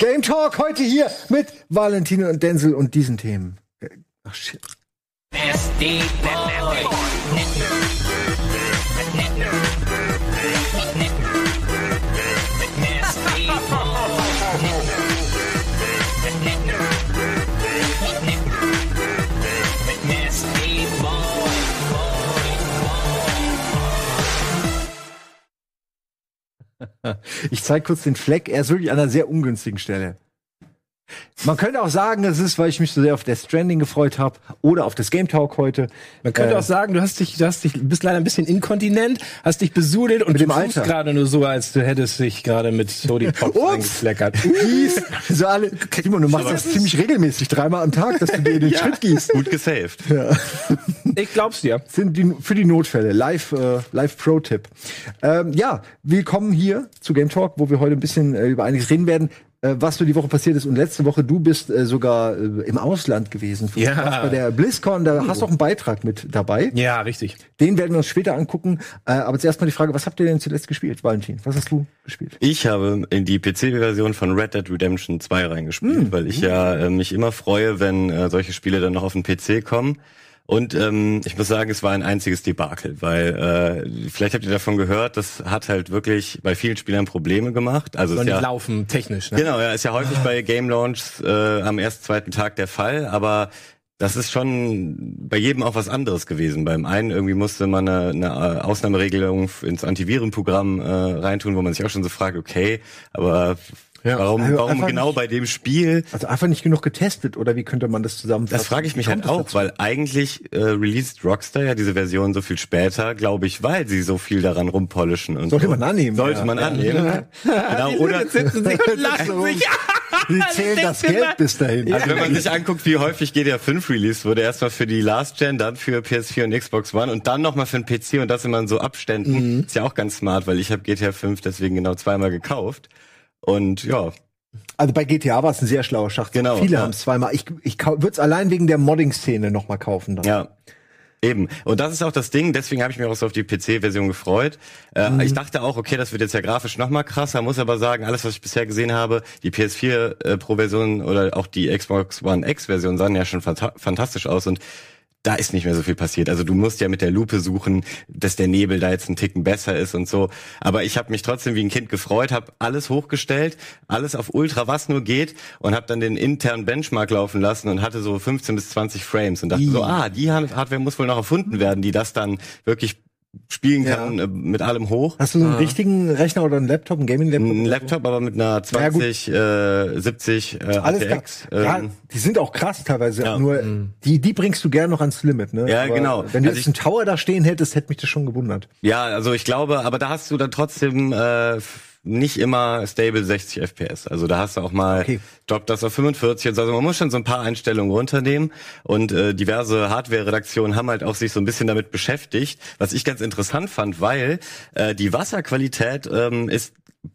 Game Talk heute hier mit Valentine und Denzel und diesen Themen. Ach shit. Ich zeige kurz den Fleck. Er ist wirklich an einer sehr ungünstigen Stelle. Man könnte auch sagen, es ist, weil ich mich so sehr auf Death Stranding gefreut habe oder auf das Game Talk heute. Man könnte Äh, auch sagen, du hast dich, du hast dich, bist leider ein bisschen inkontinent, hast dich besudelt und Mit du dem tust Alter. gerade nur so, als du hättest dich gerade mit Sody Pop eingefleckert. Gieß. So alle. Simon, du machst das ziemlich regelmäßig, dreimal am Tag, dass du dir den Schritt gießt. Gut gesaved. Ich glaub's dir. Sind die, für die Notfälle. Live, äh, Live Pro-Tipp. Ähm, ja, willkommen hier zu Game Talk, wo wir heute ein bisschen äh, über einiges reden werden. Äh, was so die Woche passiert ist und letzte Woche du bist äh, sogar äh, im Ausland gewesen. Ja. warst bei der BlizzCon, da hast du auch einen Beitrag mit dabei. Ja, richtig. Den werden wir uns später angucken. Äh, aber zuerst mal die Frage, was habt ihr denn zuletzt gespielt, Valentin? Was hast du gespielt? Ich habe in die PC-Version von Red Dead Redemption 2 reingespielt, weil ich ja äh, mich immer freue, wenn äh, solche Spiele dann noch auf den PC kommen. Und ähm, ich muss sagen, es war ein einziges Debakel, weil äh, vielleicht habt ihr davon gehört, das hat halt wirklich bei vielen Spielern Probleme gemacht. Also Soll nicht ja, laufen, technisch, ne? Genau, ja, ist ja häufig bei Game Launches äh, am ersten, zweiten Tag der Fall, aber das ist schon bei jedem auch was anderes gewesen. Beim einen irgendwie musste man eine, eine Ausnahmeregelung ins Antivirenprogramm äh, reintun, wo man sich auch schon so fragt, okay, aber Ja. warum, Also warum genau nicht- bei dem Spiel? Also einfach nicht genug getestet oder wie könnte man das zusammenfassen? Das frage ich mich Wie halt auch, dazu? weil eigentlich äh, released Rockstar ja diese Version so viel später, glaube ich, weil sie so viel daran rumpolischen und Sollte so. man annehmen, Sollte ja. man annehmen. genau, oder sitzen sie und lachen sich. Die zählen das Geld bis dahin. Also wenn man sich anguckt, wie häufig GTA 5 released wurde, erstmal für die Last Gen, dann für PS4 und Xbox One und dann nochmal für den PC und das immer in so Abständen, ist ja auch ganz smart, weil ich habe GTA 5 deswegen genau zweimal gekauft. Und ja, Also bei GTA war es ein sehr schlauer Schachzug. Genau, Viele ja. haben es zweimal. Ich, ich würde es allein wegen der Modding-Szene noch mal kaufen. Dann. ja. Eben. Und das ist auch das Ding, deswegen habe ich mich auch so auf die PC-Version gefreut. Äh, Ich dachte auch, okay, das wird jetzt ja grafisch noch mal krasser, muss aber sagen, alles, was ich bisher gesehen habe, die PS4 äh, Pro-Version oder auch die Xbox One X-Version sahen ja schon fanta fantastisch aus und da ist nicht mehr so viel passiert. Also du musst ja mit der Lupe suchen, dass der Nebel da jetzt ein Ticken besser ist und so. Aber ich habe mich trotzdem wie ein Kind gefreut, habe alles hochgestellt, alles auf Ultra, was nur geht und habe dann den internen Benchmark laufen lassen und hatte so 15 bis 20 Frames und dachte so, ah, die Hardware muss wohl noch erfunden werden, die das dann wirklich spielen kann äh, mit allem hoch. Hast du so einen richtigen Rechner oder einen Laptop, einen Gaming-Laptop? Ein Laptop, aber mit einer Ja, gut. 20, äh, 70 äh, Alles. ATX. ja, ähm, die sind auch krass teilweise. Ja. Nur die, die bringst du gern noch ans Limit. Ne? Ja, genau. Wenn du Also jetzt einen Tower da stehen hättest, hätte mich das schon gewundert. Ja, also ich glaube, aber da hast du dann trotzdem äh, nicht immer stable 60 FPS. Also da hast du auch mal Okay. droppt das auf 45 und so. Also man muss schon so ein paar Einstellungen runternehmen und äh, diverse Hardware-Redaktionen haben halt auch sich so ein bisschen damit beschäftigt, was ich ganz interessant fand, weil äh, die Wasserqualität ähm, ist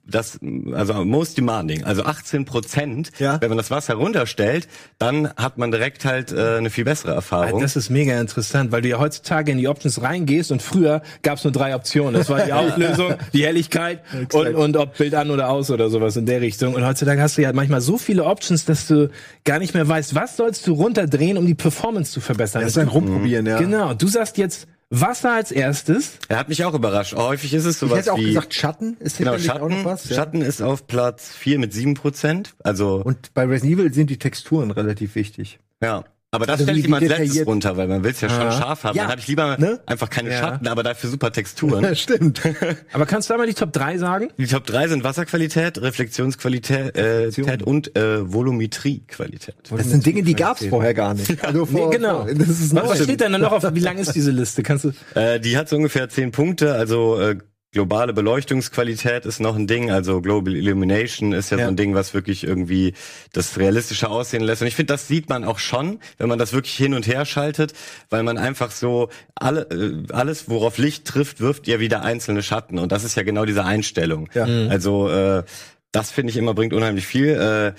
das, also most demanding, also 18 Prozent. Ja. Wenn man das Wasser runterstellt, dann hat man direkt halt äh, eine viel bessere Erfahrung. Das ist mega interessant, weil du ja heutzutage in die Options reingehst und früher gab es nur drei Optionen. Das war die Auflösung, die Helligkeit und, und ob Bild an oder aus oder sowas in der Richtung. Und heutzutage hast du ja manchmal so viele Options, dass du gar nicht mehr weißt, was sollst du runterdrehen, um die Performance zu verbessern. Das ist ein Rumprobieren, ja. Genau, du sagst jetzt Wasser als erstes. er hat mich auch überrascht. Häufig ist es Ich sowas hätte auch wie gesagt, Schatten ist Genau, sicherlich auch Schatten, noch was. Ja. Schatten ist auf Platz 4 mit 7 Prozent. Also, Und bei Resident Evil sind die Texturen relativ wichtig. ja. Aber das Also ich als letztes runter, weil man will es ja schon scharf haben. Ja. Dann habe ich lieber Ne? einfach keine Ja. Schatten, aber dafür super Texturen. Stimmt. Aber kannst du einmal die Top 3 sagen? Die Top 3 sind Wasserqualität, Reflexionsqualität äh, und äh, Volumetriequalität. Das sind Dinge, die gab's vorher gar nicht. Also vor, Nee, genau. vor- Das ist Was neu. steht denn da noch auf? Wie lang ist diese Liste? Kannst du? Äh, die hat so ungefähr 10 Punkte, also äh, globale Beleuchtungsqualität ist noch ein Ding, also Global Illumination ist ja, Ja. so ein Ding, was wirklich irgendwie das realistische aussehen lässt. Und ich finde, das sieht man auch schon, wenn man das wirklich hin und her schaltet, weil man einfach so alle, äh, alles, worauf Licht trifft, wirft ja wieder einzelne Schatten. Und das ist ja genau diese Einstellung. Ja. Also äh, das finde ich immer bringt unheimlich viel. Äh,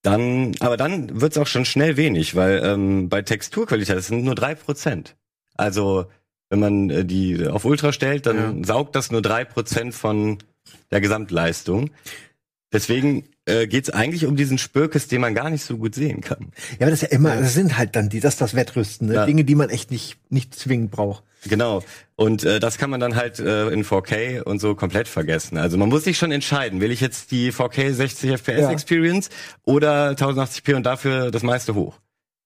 dann, aber dann wird's auch schon schnell wenig, weil ähm, bei Texturqualität das sind nur drei Prozent. Also wenn man äh, die auf Ultra stellt, dann saugt das nur drei Prozent von der Gesamtleistung. Deswegen äh, geht's eigentlich um diesen Spürkes, den man gar nicht so gut sehen kann. Ja, aber das ist ja immer, das sind halt dann die, das ist das Wettrüsten, ne? Ja. Dinge, die man echt nicht, nicht zwingend braucht. Genau. Und äh, das kann man dann halt äh, in 4K und so komplett vergessen. Also man muss sich schon entscheiden, will ich jetzt die 4K 60 FPS Ja. Experience oder 1080p und dafür das meiste hoch?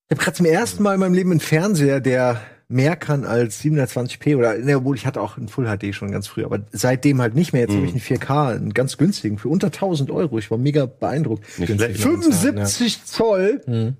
Ich habe gerade zum ersten Mal in meinem Leben einen Fernseher, der mehr kann als 720p oder, ne, obwohl ich hatte auch einen Full HD schon ganz früh, aber seitdem halt nicht mehr. Jetzt Mhm. habe ich einen 4K, einen ganz günstigen, für unter 1000 Euro. Ich war mega beeindruckt. Nicht schlecht. 75 Zoll. Mhm.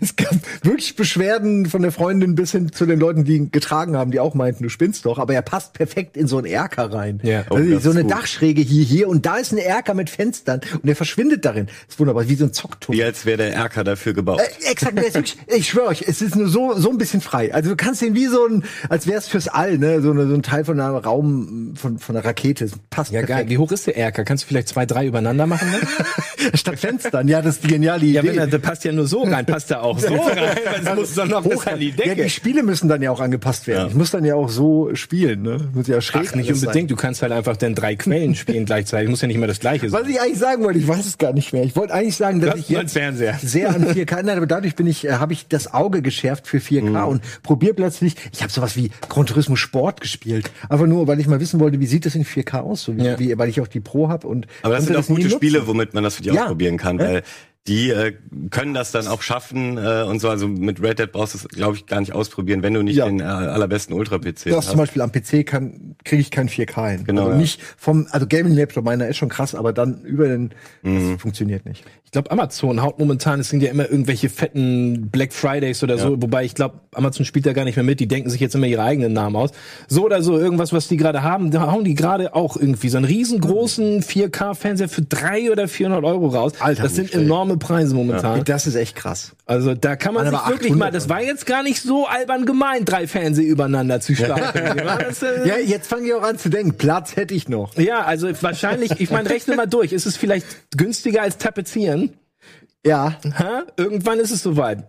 Es gab wirklich Beschwerden von der Freundin bis hin zu den Leuten, die ihn getragen haben, die auch meinten, du spinnst doch, aber er passt perfekt in so einen Erker rein. Ja. Oh, also das so eine gut. Dachschräge hier, hier und da ist ein Erker mit Fenstern und der verschwindet darin. Das ist wunderbar, wie so ein Zockturm. Wie als wäre der Erker dafür gebaut. Äh, exakt, wirklich, ich schwöre euch, es ist nur so, so ein bisschen frei. Also du kannst den wie so ein, als wär's fürs All, ne, so, eine, so ein Teil von einem Raum, von, von einer Rakete. Es passt Ja, geil. perfekt. Wie hoch ist der Erker? Kannst du vielleicht zwei, drei übereinander machen? Dann? Statt Fenstern, ja, das ist die geniale Ja, Idee. wenn er, der passt ja nur so rein, passt er auch so rein, weil es muss dann noch bis an die Ja, Decke. die Spiele müssen dann ja auch angepasst werden. Ich muss dann ja auch so spielen, ne? Muss ja schräg Ach, nicht unbedingt. Du kannst halt einfach dann drei Quellen spielen gleichzeitig. Muss ja nicht immer das gleiche Sein. Was sein. ich eigentlich sagen wollte, ich weiß es gar nicht mehr. Ich wollte eigentlich sagen, dass Du ich jetzt Fernseher. sehr an 4K, nein, aber dadurch bin ich, äh, habe ich das Auge geschärft für 4K Mhm. und probiere plötzlich, ich habe sowas wie Gran Turismo Sport gespielt. Einfach nur, weil ich mal wissen wollte, wie sieht das in 4K aus, so wie, Ja. wie weil ich auch die Pro habe und Aber das sind auch gute nutzen. Spiele, womit man das für die Ja. ausprobieren kann, weil die äh, können das dann auch schaffen äh, und so. Also mit Red Dead brauchst du es, glaube ich, gar nicht ausprobieren, wenn du nicht Ja. den äh, allerbesten Ultra-PC hast. zum Beispiel am PC kann kriege ich kein 4K hin. Genau, Also ja. nicht vom, also Gaming Laptop meiner ist schon krass, aber dann über den, Mhm. das funktioniert nicht. Ich glaube, Amazon haut momentan, es sind ja immer irgendwelche fetten Black Fridays oder so, wobei ich glaube, Amazon spielt da gar nicht mehr mit, die denken sich jetzt immer ihre eigenen Namen aus. So oder so, irgendwas, was die gerade haben, da hauen die gerade auch irgendwie so einen riesengroßen 4K-Fernseher für drei oder 400 Euro raus. Alter, das sind schlecht. Enorme Preise momentan. Das ist echt krass. Also da kann man Waren sich wirklich mal, 800 das war jetzt gar nicht so albern gemeint, drei Fernseher übereinander zu starten. äh, Ja, jetzt fange ich auch an zu denken, Platz hätte ich noch. ja, also wahrscheinlich, ich meine, rechne mal durch. Ist es vielleicht günstiger als tapezieren? Ja, Ha? Irgendwann ist es soweit.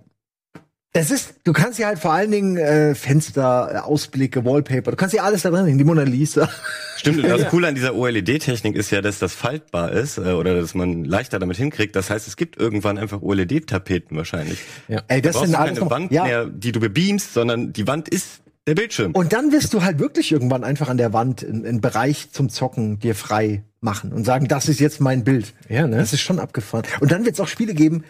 Das ist, du kannst ja halt vor allen Dingen äh, Fenster, äh, Ausblicke, Wallpaper, du kannst ja alles da drin, die Mona Lisa. Stimmt, und das Coole an dieser OLED-Technik ist ja, dass das faltbar ist äh, oder dass man leichter damit hinkriegt. Das heißt, es gibt irgendwann einfach OLED-Tapeten wahrscheinlich. Ja. Ey, Da das brauchst sind keine noch, Wand ja. mehr, die du bebeamst, sondern die Wand ist der Bildschirm. Und dann wirst du halt wirklich irgendwann einfach an der Wand einen Bereich zum Zocken dir frei machen und sagen, das ist jetzt mein Bild. Ja, ne? Das ist schon abgefahren. Und dann wird es auch Spiele geben,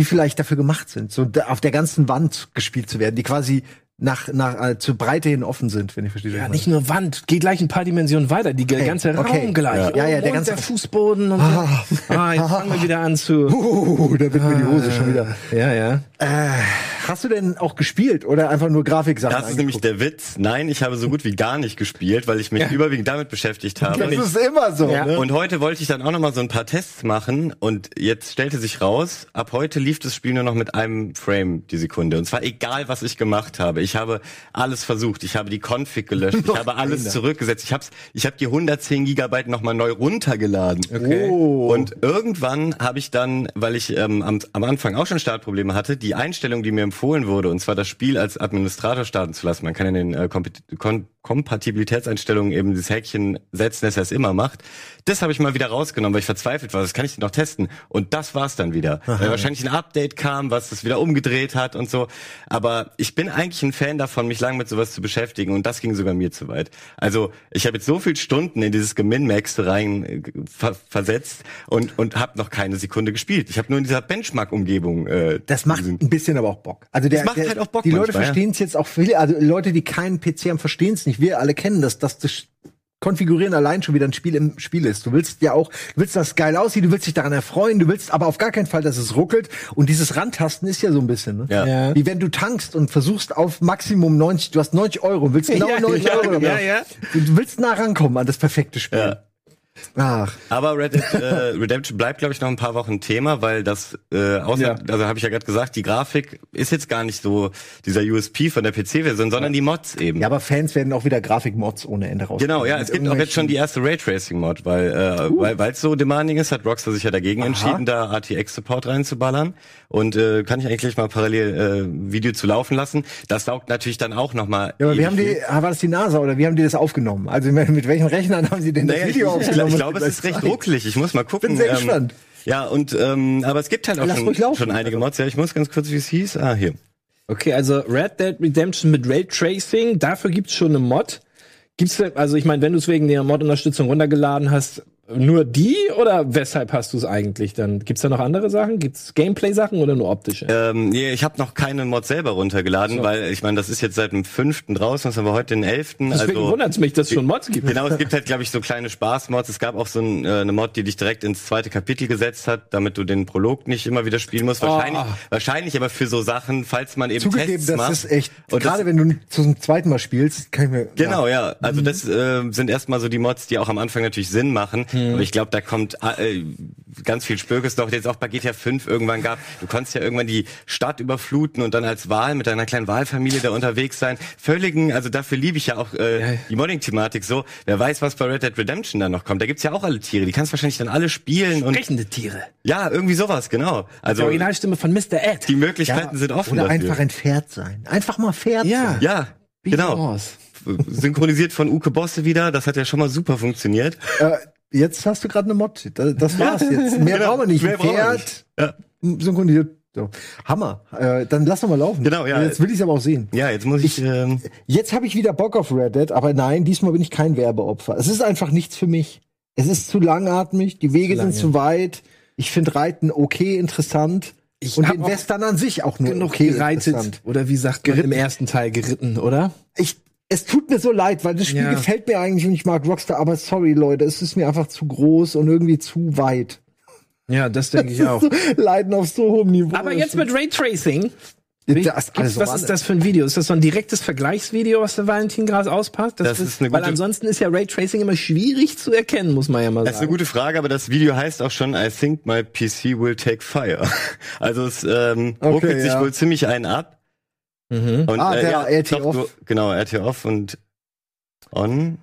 die vielleicht dafür gemacht sind, so auf der ganzen Wand gespielt zu werden, die quasi nach, nach äh, zur Breite hin offen sind, wenn ich verstehe. Ja, nicht nur Wand, geh gleich ein paar Dimensionen weiter, die Okay, ganze okay. Raum gleich. Ja. Ja, ja, Oh, der ganze- der Fußboden und Ah. so. Ah, jetzt fangen wir wieder an zu. Uh, da wird mir die Hose schon wieder. Ja, ja. Äh, hast du denn auch gespielt oder einfach nur Grafiksachen? Das ist nämlich der Witz. Nein, ich habe so gut wie gar nicht gespielt, weil ich mich überwiegend damit beschäftigt habe. Das ist immer so. Ja. Ne? Und heute wollte ich dann auch noch mal so ein paar Tests machen und jetzt stellte sich raus, ab heute lief das Spiel nur noch mit einem Frame die Sekunde. Und zwar egal, was ich gemacht habe. Ich habe alles versucht. Ich habe die Config gelöscht. Ich habe alles zurückgesetzt. Ich habe ich habe die 110 Gigabyte noch mal neu runtergeladen. Okay. Oh. Und irgendwann habe ich dann, weil ich ähm, am, am Anfang auch schon Startprobleme hatte, die Einstellung, die mir empfohlen wurde, und zwar das Spiel als Administrator starten zu lassen. Man kann in den äh, Kompet- Kon Kompatibilitätseinstellungen eben dieses Häkchen setzen, das er es immer macht. Das habe ich mal wieder rausgenommen, weil ich verzweifelt war. Das kann ich noch testen. Und das war's dann wieder. Weil wahrscheinlich ein Update kam, was das wieder umgedreht hat und so. Aber ich bin eigentlich ein Fan davon, mich lang mit sowas zu beschäftigen. Und das ging sogar mir zu weit. Also ich habe jetzt so viel Stunden in dieses Geminmax rein äh, ver versetzt und, und habe noch keine Sekunde gespielt. Ich habe nur in dieser Benchmark-Umgebung. Äh, Das macht ein bisschen aber auch Bock. Also der, Das macht der, halt auch Bock Die Leute ja. verstehen es jetzt auch viele, also Leute, die keinen PC haben, verstehen es nicht. Wir alle kennen das, dass das Konfigurieren allein schon wieder ein Spiel im Spiel ist. Du willst ja auch, du willst, dass es geil aussieht, du willst dich daran erfreuen, du willst aber auf gar keinen Fall, dass es ruckelt. Und dieses Rantasten ist ja so ein bisschen, ne? Ja. Ja. Wie wenn du tankst und versuchst auf Maximum 90, du hast 90 Euro und willst genau Ja, 90 ja, Euro. ja, ja. Du, du willst nah rankommen an das perfekte Spiel. Ja. Ach. Aber Red Dead äh, Redemption bleibt, glaube ich, noch ein paar Wochen Thema, weil das, äh, außer, Ja. also habe ich ja gerade gesagt, die Grafik ist jetzt gar nicht so dieser USP von der PC-Version, sondern die Mods eben. Ja, aber Fans werden auch wieder Grafikmods ohne Ende raus. Genau, ja, es gibt auch jetzt schon die erste Raytracing-Mod, weil äh, weil weil es so demanding ist, hat Rockstar sich ja dagegen entschieden, da RTX-Support reinzuballern. Und äh, kann ich eigentlich gleich mal parallel äh, Video zu laufen lassen. Das saugt natürlich dann auch nochmal. Ja, aber wie haben die, ah, war das die NASA oder wie haben die das aufgenommen? Also mit welchen Rechnern haben sie denn das Naja, ich, Video aufgenommen? Ich glaube, es ist recht zeigen. ruckelig. Ich muss mal gucken. Bin sehr ähm, gespannt. Ja, und ähm, aber es gibt halt auch Lass schon, schon einige Mods. Ja, ich muss ganz kurz, wie es hieß. Ah, hier. Okay, also Red Dead Redemption mit Raytracing, dafür gibt's schon eine Mod. Gibt's also ich meine, wenn du es wegen der Mod-Unterstützung runtergeladen hast, nur die oder weshalb hast du es eigentlich dann? Gibt's da noch andere Sachen? Gibt's Gameplay-Sachen oder nur optische? Ähm, nee, ich habe noch keine Mod selber runtergeladen, weil ich meine, das ist jetzt seit dem fünften draußen, das haben wir heute den elften. Deswegen Also wundert's mich, dass es schon Mods gibt. Genau, es gibt halt, glaube ich, so kleine Spaß-Mods. Es gab auch so ein, äh, eine Mod, die dich direkt ins zweite Kapitel gesetzt hat, damit du den Prolog nicht immer wieder spielen musst. Wahrscheinlich, Oh. wahrscheinlich aber für so Sachen, falls man eben Zugegeben, Tests das macht. ist echt, Und das- gerade wenn du zum zweiten Mal spielst, kann ich mir. Genau, ja. ja. Also das äh, sind erstmal so die Mods, die auch am Anfang natürlich Sinn machen. Hm. Aber ich glaube, da kommt äh, ganz viel Spökes noch, jetzt auch bei GTA 5 irgendwann gab. Du konntest ja irgendwann die Stadt überfluten und dann als Wahl mit deiner kleinen Wahlfamilie da unterwegs sein. Völligen, also dafür liebe ich ja auch äh, Ja. die Modding-Thematik so. Wer weiß, was bei Red Dead Redemption dann noch kommt. Da gibt's ja auch alle Tiere. Die kannst wahrscheinlich dann alle spielen und Sprechende Tiere. ja, irgendwie sowas, genau. Die Also Originalstimme von Mr. Ed. die Möglichkeiten sind offen Oder dafür. einfach ein Pferd sein. Einfach mal Pferd Ja. sein. ja, Wie genau. aus. Synchronisiert von Uke Bosse wieder. Das hat ja schon mal super funktioniert. Äh, jetzt hast du gerade eine Mod. Das, das war's jetzt. Mehr Genau, brauchen wir nicht. mehr Pferd. Ja. synchronisiert. So. Hammer. Äh, dann lass doch mal laufen. Genau, ja. Jetzt will ich aber auch sehen. Ja, jetzt muss ich. ähm, Jetzt habe ich wieder Bock auf Red Dead, aber nein, diesmal bin ich kein Werbeopfer. Es ist einfach nichts für mich. Es ist zu langatmig, die Wege lange. sind zu weit. Ich finde Reiten okay, interessant. Ich und den Western an sich auch nur Genug okay gereitet. interessant. Oder wie sagt man Geritten. im ersten Teil geritten, oder? Ich, es tut mir so leid, weil das Spiel Ja. gefällt mir eigentlich und ich mag Rockstar, aber sorry Leute, es ist mir einfach zu groß und irgendwie zu weit. Ja, das denke ich auch. Leiden auf so hohem Niveau. Aber jetzt mit Raytracing. das, also, was ist das für ein Video? Ist das so ein direktes Vergleichsvideo, was der Valentin gerade auspackt? Das ist eine weil gute- ansonsten ist ja Raytracing immer schwierig zu erkennen, muss man ja mal Das ist eine sagen. gute Frage, aber das Video heißt auch schon I think my PC will take fire. Also es ähm, Okay, ruckelt sich ja. wohl ziemlich einen ab. Mhm. Und, Ah, der RT doch, off. du- Genau, RT off und on.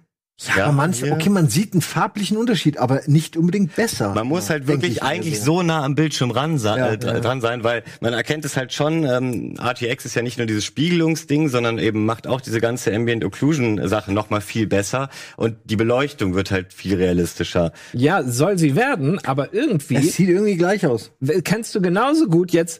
Ja, aber manche, hier. okay, man sieht einen farblichen Unterschied, aber nicht unbedingt besser. Man muss halt wirklich ich eigentlich also. so nah am Bildschirm ran Ja, äh, dr- dran sein, weil man erkennt es halt schon, ähm, RTX ist ja nicht nur dieses Spiegelungsding, sondern eben macht auch diese ganze Ambient Occlusion Sache noch mal viel besser und die Beleuchtung wird halt viel realistischer. Ja, soll sie werden, aber irgendwie Es sieht irgendwie gleich aus. kannst du genauso gut jetzt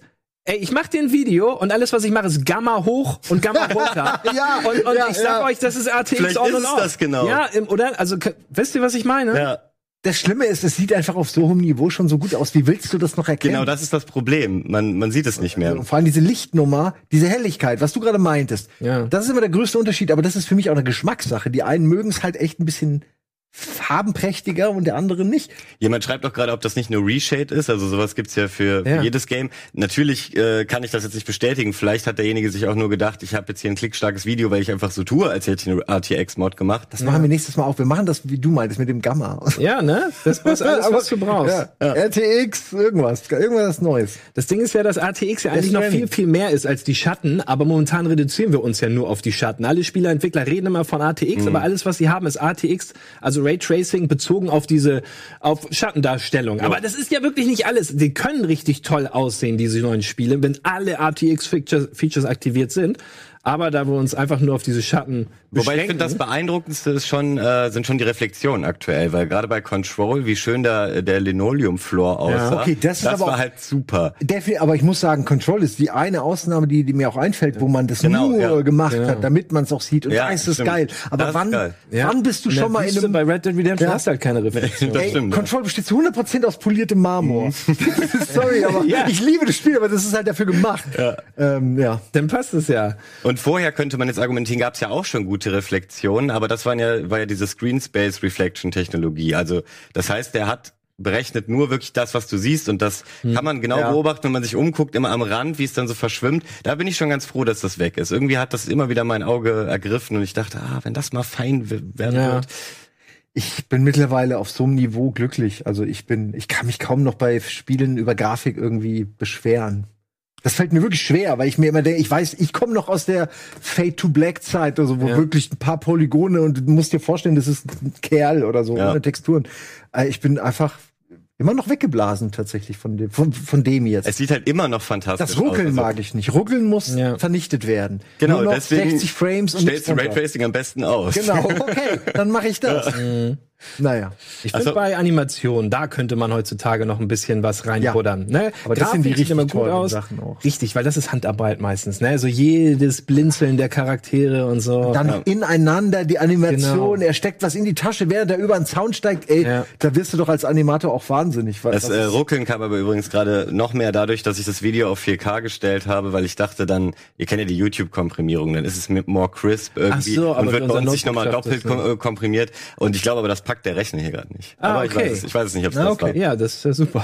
Ey, ich mach dir ein Video und alles, was ich mache, ist Gamma hoch und Gamma runter. Ja, und, und ja, ich sag ja. euch, das ist RTX Vielleicht on ist und off. das genau. Ja, im, oder? Also, wisst ihr, was ich meine? Ja, Das Schlimme ist, es sieht einfach auf so hohem Niveau schon so gut aus. Wie willst du das noch erkennen? genau, das ist das Problem. Man man sieht es nicht mehr. Und vor allem diese Lichtnummer, diese Helligkeit, was du gerade meintest. Ja. Das ist immer der größte Unterschied, aber das ist für mich auch eine Geschmackssache. Die einen mögen es halt echt ein bisschen farbenprächtiger und der andere nicht. Jemand schreibt auch gerade, ob das nicht nur Reshade ist. Also sowas gibt's ja für, für Ja. jedes Game. Natürlich äh, kann ich das jetzt nicht bestätigen. Vielleicht hat derjenige sich auch nur gedacht, ich habe jetzt hier ein klickstarkes Video, weil ich einfach so tue, als hätte ich eine RTX-Mod gemacht. Das machen wir nächstes Mal auch. Wir machen das, wie du meintest, mit dem Gamma. Ja, ne? Das ist alles, was du brauchst. Ja. RTX, irgendwas, irgendwas Neues. Das Ding ist ja, dass RTX ja eigentlich noch viel, viel mehr ist als die Schatten, aber momentan reduzieren wir uns ja nur auf die Schatten. Alle Spieleentwickler reden immer von RTX, aber alles, was sie haben, ist RTX, also Raytracing bezogen auf diese, auf Schattendarstellung. Aber das ist ja wirklich nicht alles. Die können richtig toll aussehen, diese neuen Spiele, wenn alle RTX-Features Features aktiviert sind. Aber da wir uns einfach nur auf diese Schatten Wobei ich beschränken, finde, das beeindruckendste ist schon, äh, sind schon die Reflexionen aktuell, weil gerade bei Control, wie schön da der Linoleum-Floor aussah, Okay, das ist aber war halt super. Aber ich muss sagen, Control ist die eine Ausnahme, die, die mir auch einfällt, wo man das Genau, nur ja. gemacht hat, damit man es auch sieht. Und Ja, da ist es geil. Aber Das wann, geil. Ja. wann bist du schon mal in einem bei Red Dead Redemption Ja. hast du halt keine Reflexion. Das Ey, stimmt, ja. Control besteht zu 100% aus poliertem Marmor. Sorry, aber Ja. ich liebe das Spiel, aber das ist halt dafür gemacht. Ja. Ähm, ja. Dann passt es ja. Und vorher könnte man jetzt argumentieren, gab es ja auch schon gute Reflexionen, aber das waren ja, war ja diese Screen Space Reflection Technologie. Also das heißt, der hat berechnet nur wirklich das, was du siehst und das kann man genau Ja. beobachten, wenn man sich umguckt, immer am Rand, wie es dann so verschwimmt. Da bin ich schon ganz froh, dass das weg ist. Irgendwie hat das immer wieder mein Auge ergriffen und ich dachte, ah, wenn das mal fein werden Ja. wird. Ich bin mittlerweile auf so einem Niveau glücklich. Also ich bin, ich kann mich kaum noch bei Spielen über Grafik irgendwie beschweren. Das fällt mir wirklich schwer, weil ich mir immer denke, ich weiß, ich komme noch aus der Fade to Black Zeit, also wo Ja. wirklich ein paar Polygone und du musst dir vorstellen, das ist ein Kerl oder so, Ja. ohne Texturen. Äh, Ich bin einfach immer noch weggeblasen tatsächlich von dem, von, von dem jetzt. Es sieht halt immer noch fantastisch Das Ruckeln aus. Also, mag ich nicht. Ruckeln muss Ja. vernichtet werden. Genau, Nur noch deswegen 60 Frames und stellst du. Raytracing am besten aus. Genau, okay, dann mache ich das. Naja. Ich finde Also- bei Animationen, da könnte man heutzutage noch ein bisschen was reinbuddern. Ne? Aber das sind die sieht immer richtig gut aus. Sachen auch. Richtig, weil das ist Handarbeit meistens. Ne? So jedes Blinzeln der Charaktere und so. Dann ineinander die Animation, Genau. er steckt was in die Tasche, während er über den Zaun steigt. Ey, Ja. da wirst du doch als Animator auch wahnsinnig. weil Das das äh, ist- Ruckeln kam aber übrigens gerade noch mehr dadurch, dass ich das Video auf 4K gestellt habe, weil ich dachte dann, ihr kennt ja die YouTube-Komprimierung, dann ist es mit more crisp irgendwie Ach so, aber und wird bei uns nicht nochmal doppelt kom äh, komprimiert. Und ich glaube aber, das packt der Rechner hier gerade nicht. Ah, aber ich, okay. weiß es, ich weiß es nicht, ob es das okay. war. Ja, das ist ja super.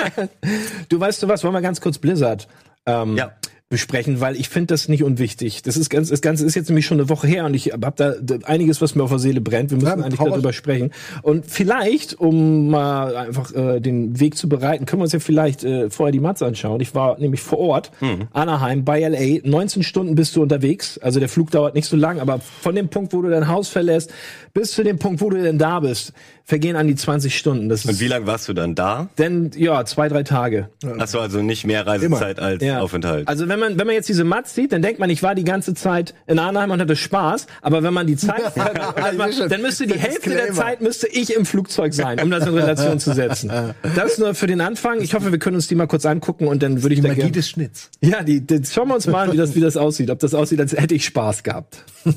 du weißt du was, wollen wir ganz kurz Blizzard ähm, Ja. Besprechen, weil ich finde das nicht unwichtig. Das ist ganz, das Ganze ist jetzt nämlich schon eine Woche her und ich habe da einiges, was mir auf der Seele brennt. Wir müssen Ja, eigentlich darüber sprechen. Und vielleicht, um mal einfach äh, den Weg zu bereiten, können wir uns ja vielleicht äh, vorher die Matze anschauen. Ich war nämlich vor Ort, Anaheim bei LA. 19 Stunden bist du unterwegs. Also der Flug dauert nicht so lang, aber von dem Punkt, wo du dein Haus verlässt, bis zu dem Punkt, wo du denn da bist, vergehen an die 20 Stunden. Das Und wie lange warst du dann da? denn ja, zwei, drei Tage. Hast du also nicht mehr Reisezeit als Ja. Aufenthalt? Also wenn man wenn man jetzt diese Mats sieht, dann denkt man, ich war die ganze Zeit in Anaheim und hatte Spaß. Aber wenn man die Zeit, dann, man, dann müsste die Hälfte der. Zeit müsste ich im Flugzeug sein, um das in Relation zu setzen. Das nur für den Anfang. Ich hoffe, wir können uns die mal kurz angucken und dann würde ich die Magie gerne. des Schnitts. Ja, die, die, schauen wir uns mal an, wie das wie das aussieht. Ob das aussieht, als hätte ich Spaß gehabt.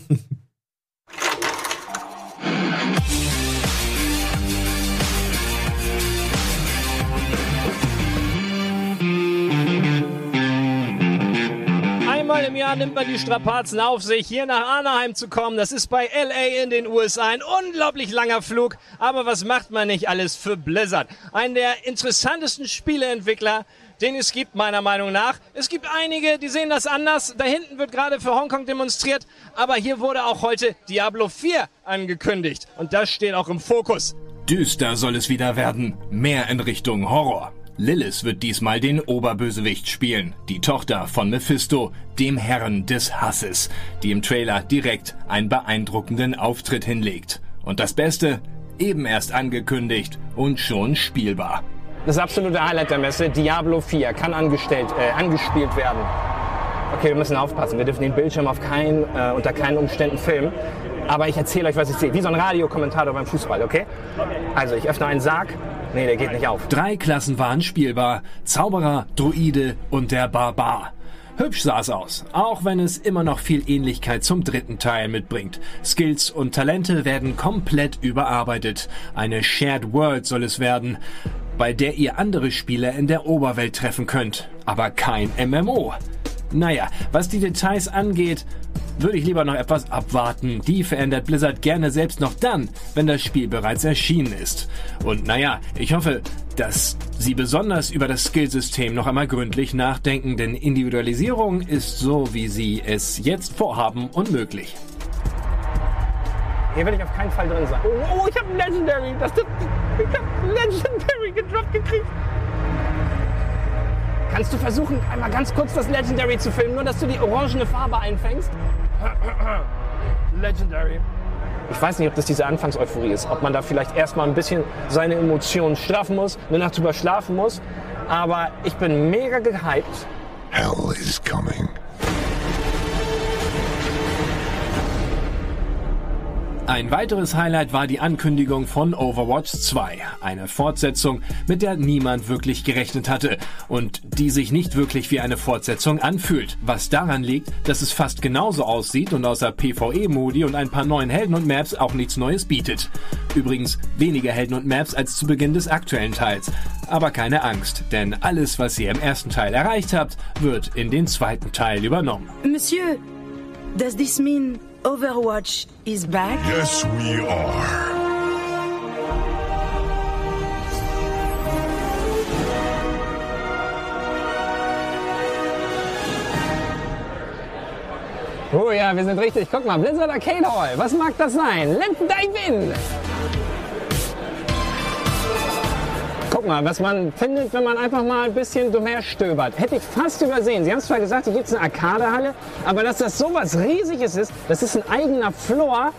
Einmal im Jahr nimmt man die Strapazen auf sich, hier nach Anaheim zu kommen. Das ist bei LA in den USA ein unglaublich langer Flug. Aber was macht man nicht alles für Blizzard? Einen der interessantesten Spieleentwickler, den es gibt, meiner Meinung nach. Es gibt einige, die sehen das anders. Da hinten wird gerade für Hongkong demonstriert. Aber hier wurde auch heute Diablo 4 angekündigt. Und das steht auch im Fokus. Düster soll es wieder werden, mehr in Richtung Horror. Lilith wird diesmal den Oberbösewicht spielen, die Tochter von Mephisto, dem Herrn des Hasses, die im Trailer direkt einen beeindruckenden Auftritt hinlegt. Und das Beste, eben erst angekündigt und schon spielbar. Das absolute Highlight der Messe, Diablo 4, kann angestellt, äh, angespielt werden. Okay, wir müssen aufpassen. Wir dürfen den Bildschirm auf keinen, äh, unter keinen Umständen filmen. Aber ich erzähle euch, was ich sehe. Wie so ein Radiokommentator beim Fußball, okay? Also, ich öffne einen Sarg. Nee, der geht nicht auf. Drei Klassen waren spielbar, Zauberer, Druide und der Barbar. Hübsch sah es aus, auch wenn es immer noch viel Ähnlichkeit zum dritten Teil mitbringt. Skills und Talente werden komplett überarbeitet. Eine Shared World soll es werden, bei der ihr andere Spieler in der Oberwelt treffen könnt. Aber kein MMO. Naja, was die Details angeht, würde ich lieber noch etwas abwarten. Die verändert Blizzard gerne selbst noch dann, wenn das Spiel bereits erschienen ist. Und naja, ich hoffe, dass Sie besonders über das Skillsystem noch einmal gründlich nachdenken, denn Individualisierung ist so, wie Sie es jetzt vorhaben, unmöglich. Hier will ich auf keinen Fall drin sein. Oh, oh ich habe Legendary. Das, das, ich habe Legendary gedroppt gekriegt. Kannst du versuchen, einmal ganz kurz das Legendary zu filmen, nur dass du die orangene Farbe einfängst? Legendary. Ich weiß nicht, ob das diese Anfangseuphorie ist, ob man da vielleicht erstmal ein bisschen seine Emotionen straffen muss, eine Nacht drüber schlafen muss. Aber ich bin mega gehypt. Hell is coming. Ein weiteres Highlight war die Ankündigung von Overwatch 2, eine Fortsetzung, mit der niemand wirklich gerechnet hatte und die sich nicht wirklich wie eine Fortsetzung anfühlt, was daran liegt, dass es fast genauso aussieht und außer PvE-Modi und ein paar neuen Helden und Maps auch nichts Neues bietet. Übrigens weniger Helden und Maps als zu Beginn des aktuellen Teils. Aber keine Angst, denn alles, was ihr im ersten Teil erreicht habt, wird in den zweiten Teil übernommen. Monsieur, does this mean Overwatch is back? Yes, we are. Oh ja, wir sind richtig. Guck mal, Blizzard Arcade Hall. Was mag das sein? Let dive in! Mal, was man findet, wenn man einfach mal ein bisschen stöbert. Hätte ich fast übersehen. Sie haben zwar gesagt, hier gibt es eine Arcadehalle, aber dass das sowas Riesiges ist, das ist ein eigener Floor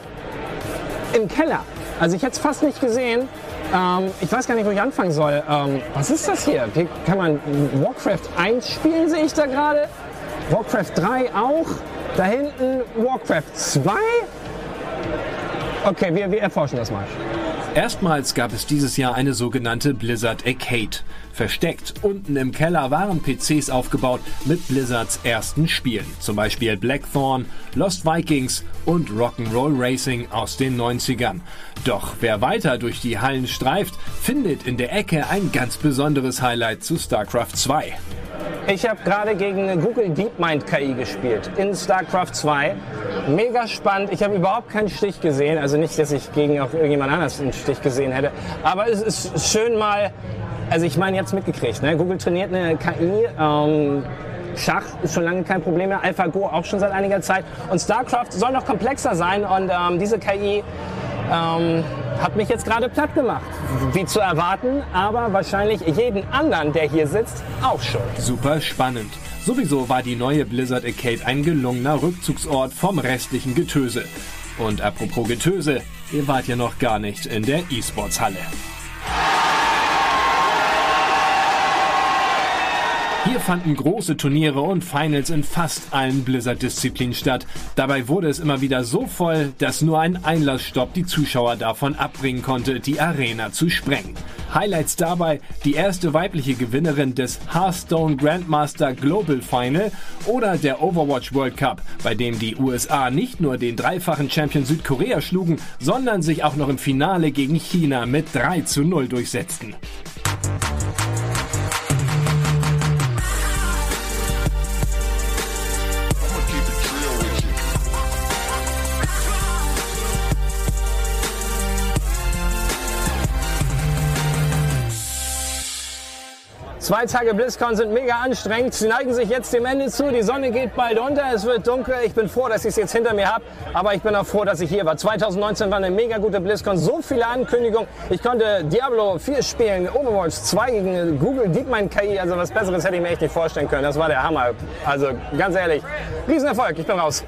im Keller. Also ich hätte es fast nicht gesehen. Ähm, ich weiß gar nicht, wo ich anfangen soll. Ähm, was ist das hier? Hier kann man Warcraft 1 spielen, sehe ich da gerade. Warcraft 3 auch. Da hinten Warcraft 2. Okay, wir, wir erforschen das mal. Erstmals gab es dieses Jahr eine sogenannte Blizzard Arcade. Versteckt unten im Keller waren PCs aufgebaut mit Blizzards ersten Spielen, zum Beispiel Blackthorn, Lost Vikings und Rock'n'Roll Racing aus den 90ern. Doch wer weiter durch die Hallen streift, findet in der Ecke ein ganz besonderes Highlight zu StarCraft 2. Ich habe gerade gegen Google DeepMind KI gespielt in StarCraft 2. Mega spannend. Ich habe überhaupt keinen Stich gesehen. Also nicht, dass ich gegen auch irgendjemand anders einen Stich gesehen hätte. Aber es ist schön mal, also ich meine jetzt mitgekriegt. Ne? Google trainiert eine KI. Ähm, Schach ist schon lange kein Problem mehr. AlphaGo auch schon seit einiger Zeit. Und StarCraft soll noch komplexer sein. Und ähm, diese KI ähm, hat mich jetzt gerade platt gemacht. Wie zu erwarten, aber wahrscheinlich jeden anderen, der hier sitzt, auch schon. Super spannend. Sowieso war die neue Blizzard Arcade ein gelungener Rückzugsort vom restlichen Getöse. Und apropos Getöse, ihr wart ja noch gar nicht in der E-Sports-Halle. Hier fanden große Turniere und Finals in fast allen Blizzard-Disziplinen statt. Dabei wurde es immer wieder so voll, dass nur ein Einlassstopp die Zuschauer davon abbringen konnte, die Arena zu sprengen. Highlights dabei die erste weibliche Gewinnerin des Hearthstone Grandmaster Global Final oder der Overwatch World Cup, bei dem die USA nicht nur den dreifachen Champion Südkorea schlugen, sondern sich auch noch im Finale gegen China mit 3 zu 0 durchsetzten. Zwei Tage BlizzCon sind mega anstrengend. Sie neigen sich jetzt dem Ende zu. Die Sonne geht bald unter. Es wird dunkel. Ich bin froh, dass ich es jetzt hinter mir habe. Aber ich bin auch froh, dass ich hier war. 2019 war eine mega gute BlizzCon. So viele Ankündigungen. Ich konnte Diablo 4 spielen, Overwatch 2 gegen Google DeepMind KI. Also was Besseres hätte ich mir echt nicht vorstellen können. Das war der Hammer. Also ganz ehrlich, Riesenerfolg. Ich bin raus.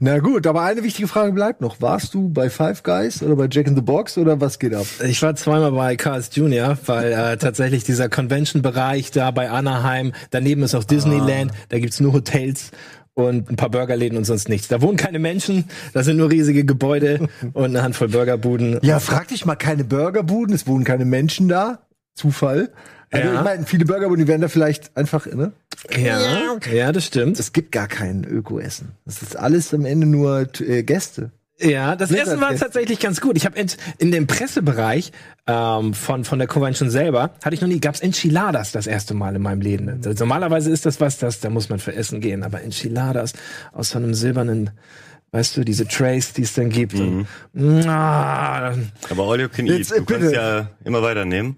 Na gut, aber eine wichtige Frage bleibt noch. Warst du bei Five Guys oder bei Jack in the Box oder was geht ab? Ich war zweimal bei Cars Junior, weil äh, tatsächlich dieser Convention-Bereich da bei Anaheim, daneben ist auch Disneyland, da gibt's nur Hotels und ein paar Burgerläden und sonst nichts. Da wohnen keine Menschen, da sind nur riesige Gebäude und eine Handvoll Burgerbuden. Ja, frag dich mal, keine Burgerbuden, es wohnen keine Menschen da. Zufall. Also Ja. ich meine, viele Burgerbuden, die werden da vielleicht einfach, ne? Ja, ja, das stimmt. Es gibt gar kein Öko-Essen. Das ist alles am Ende nur äh, Gäste. Ja, das Blizzard Essen war Fest. tatsächlich ganz gut. Ich habe in dem Pressebereich ähm, von von der Convention selber hatte ich noch nie gab's Enchiladas das erste Mal in meinem Leben. Also Normalerweise ist das was, das da muss man für Essen gehen, aber Enchiladas aus so einem silbernen Weißt du, diese Trays, die es dann gibt. Und, ah, Aber all you can eat. Jetzt, äh, Du kannst bitte. ja immer weiter nehmen.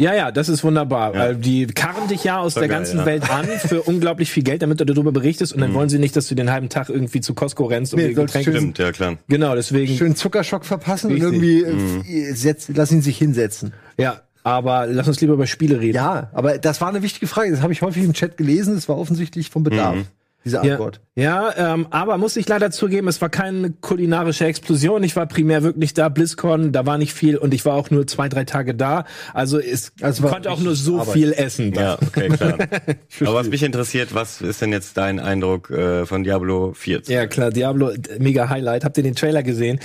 Ja, ja, das ist wunderbar. Weil die karren dich ja aus Voll der geil, ganzen ja. Welt an für unglaublich viel Geld, damit du darüber berichtest. Und dann wollen sie nicht, dass du den halben Tag irgendwie zu Costco rennst und Nee, Getränke. Stimmt, ja klar. Genau, deswegen. Schön Zuckerschock verpassen und Richtig. irgendwie äh, setz, lass ihn sich hinsetzen. Ja, aber lass uns lieber über Spiele reden. Ja, aber das war eine wichtige Frage. Das habe ich häufig im Chat gelesen. Das war offensichtlich vom Bedarf, diese Ja, Antwort. ja ähm, aber muss ich leider zugeben, es war keine kulinarische Explosion. Ich war primär wirklich da, BlizzCon, da war nicht viel und ich war auch nur zwei, drei Tage da. Also es Also war konnte auch nur so Arbeit. viel essen. Ja, okay, klar. Aber was mich interessiert, was ist denn jetzt dein Eindruck äh, von Diablo 4? Ja, klar, Diablo, mega Highlight. Habt ihr den Trailer gesehen?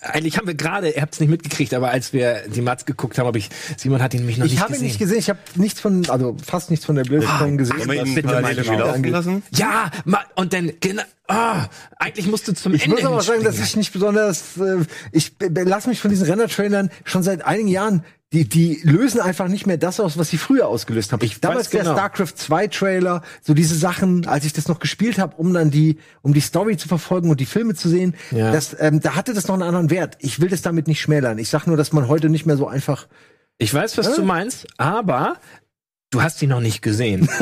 Eigentlich haben wir gerade, ihr habt es nicht mitgekriegt, aber als wir die Mats geguckt haben, habe ich, Simon hat ihn nämlich noch Ich nicht habe ihn gesehen. nicht gesehen. Ich habe nichts von, also fast nichts von der BlizzCon gesehen. Wollen wir ihn bitte mal schauen. laufen lassen? Ja, ma, und dann, genau, ah, eigentlich musste zum Ich Ende muss aber sagen, dass ich nicht besonders, äh, ich b- b- lass mich von diesen Renner-Trailern schon seit einigen Jahren, die, die lösen einfach nicht mehr das aus, was sie früher ausgelöst haben. Ich Damals weiß der genau. StarCraft 2 Trailer, so diese Sachen, als ich das noch gespielt habe, um dann die, um die Story zu verfolgen und die Filme zu sehen, Ja. das, ähm, da hatte das noch einen anderen Wert. Ich will das damit nicht schmälern. Ich sag nur, dass man heute nicht mehr so einfach. Ich weiß, was du meinst, aber du hast ihn noch nicht gesehen.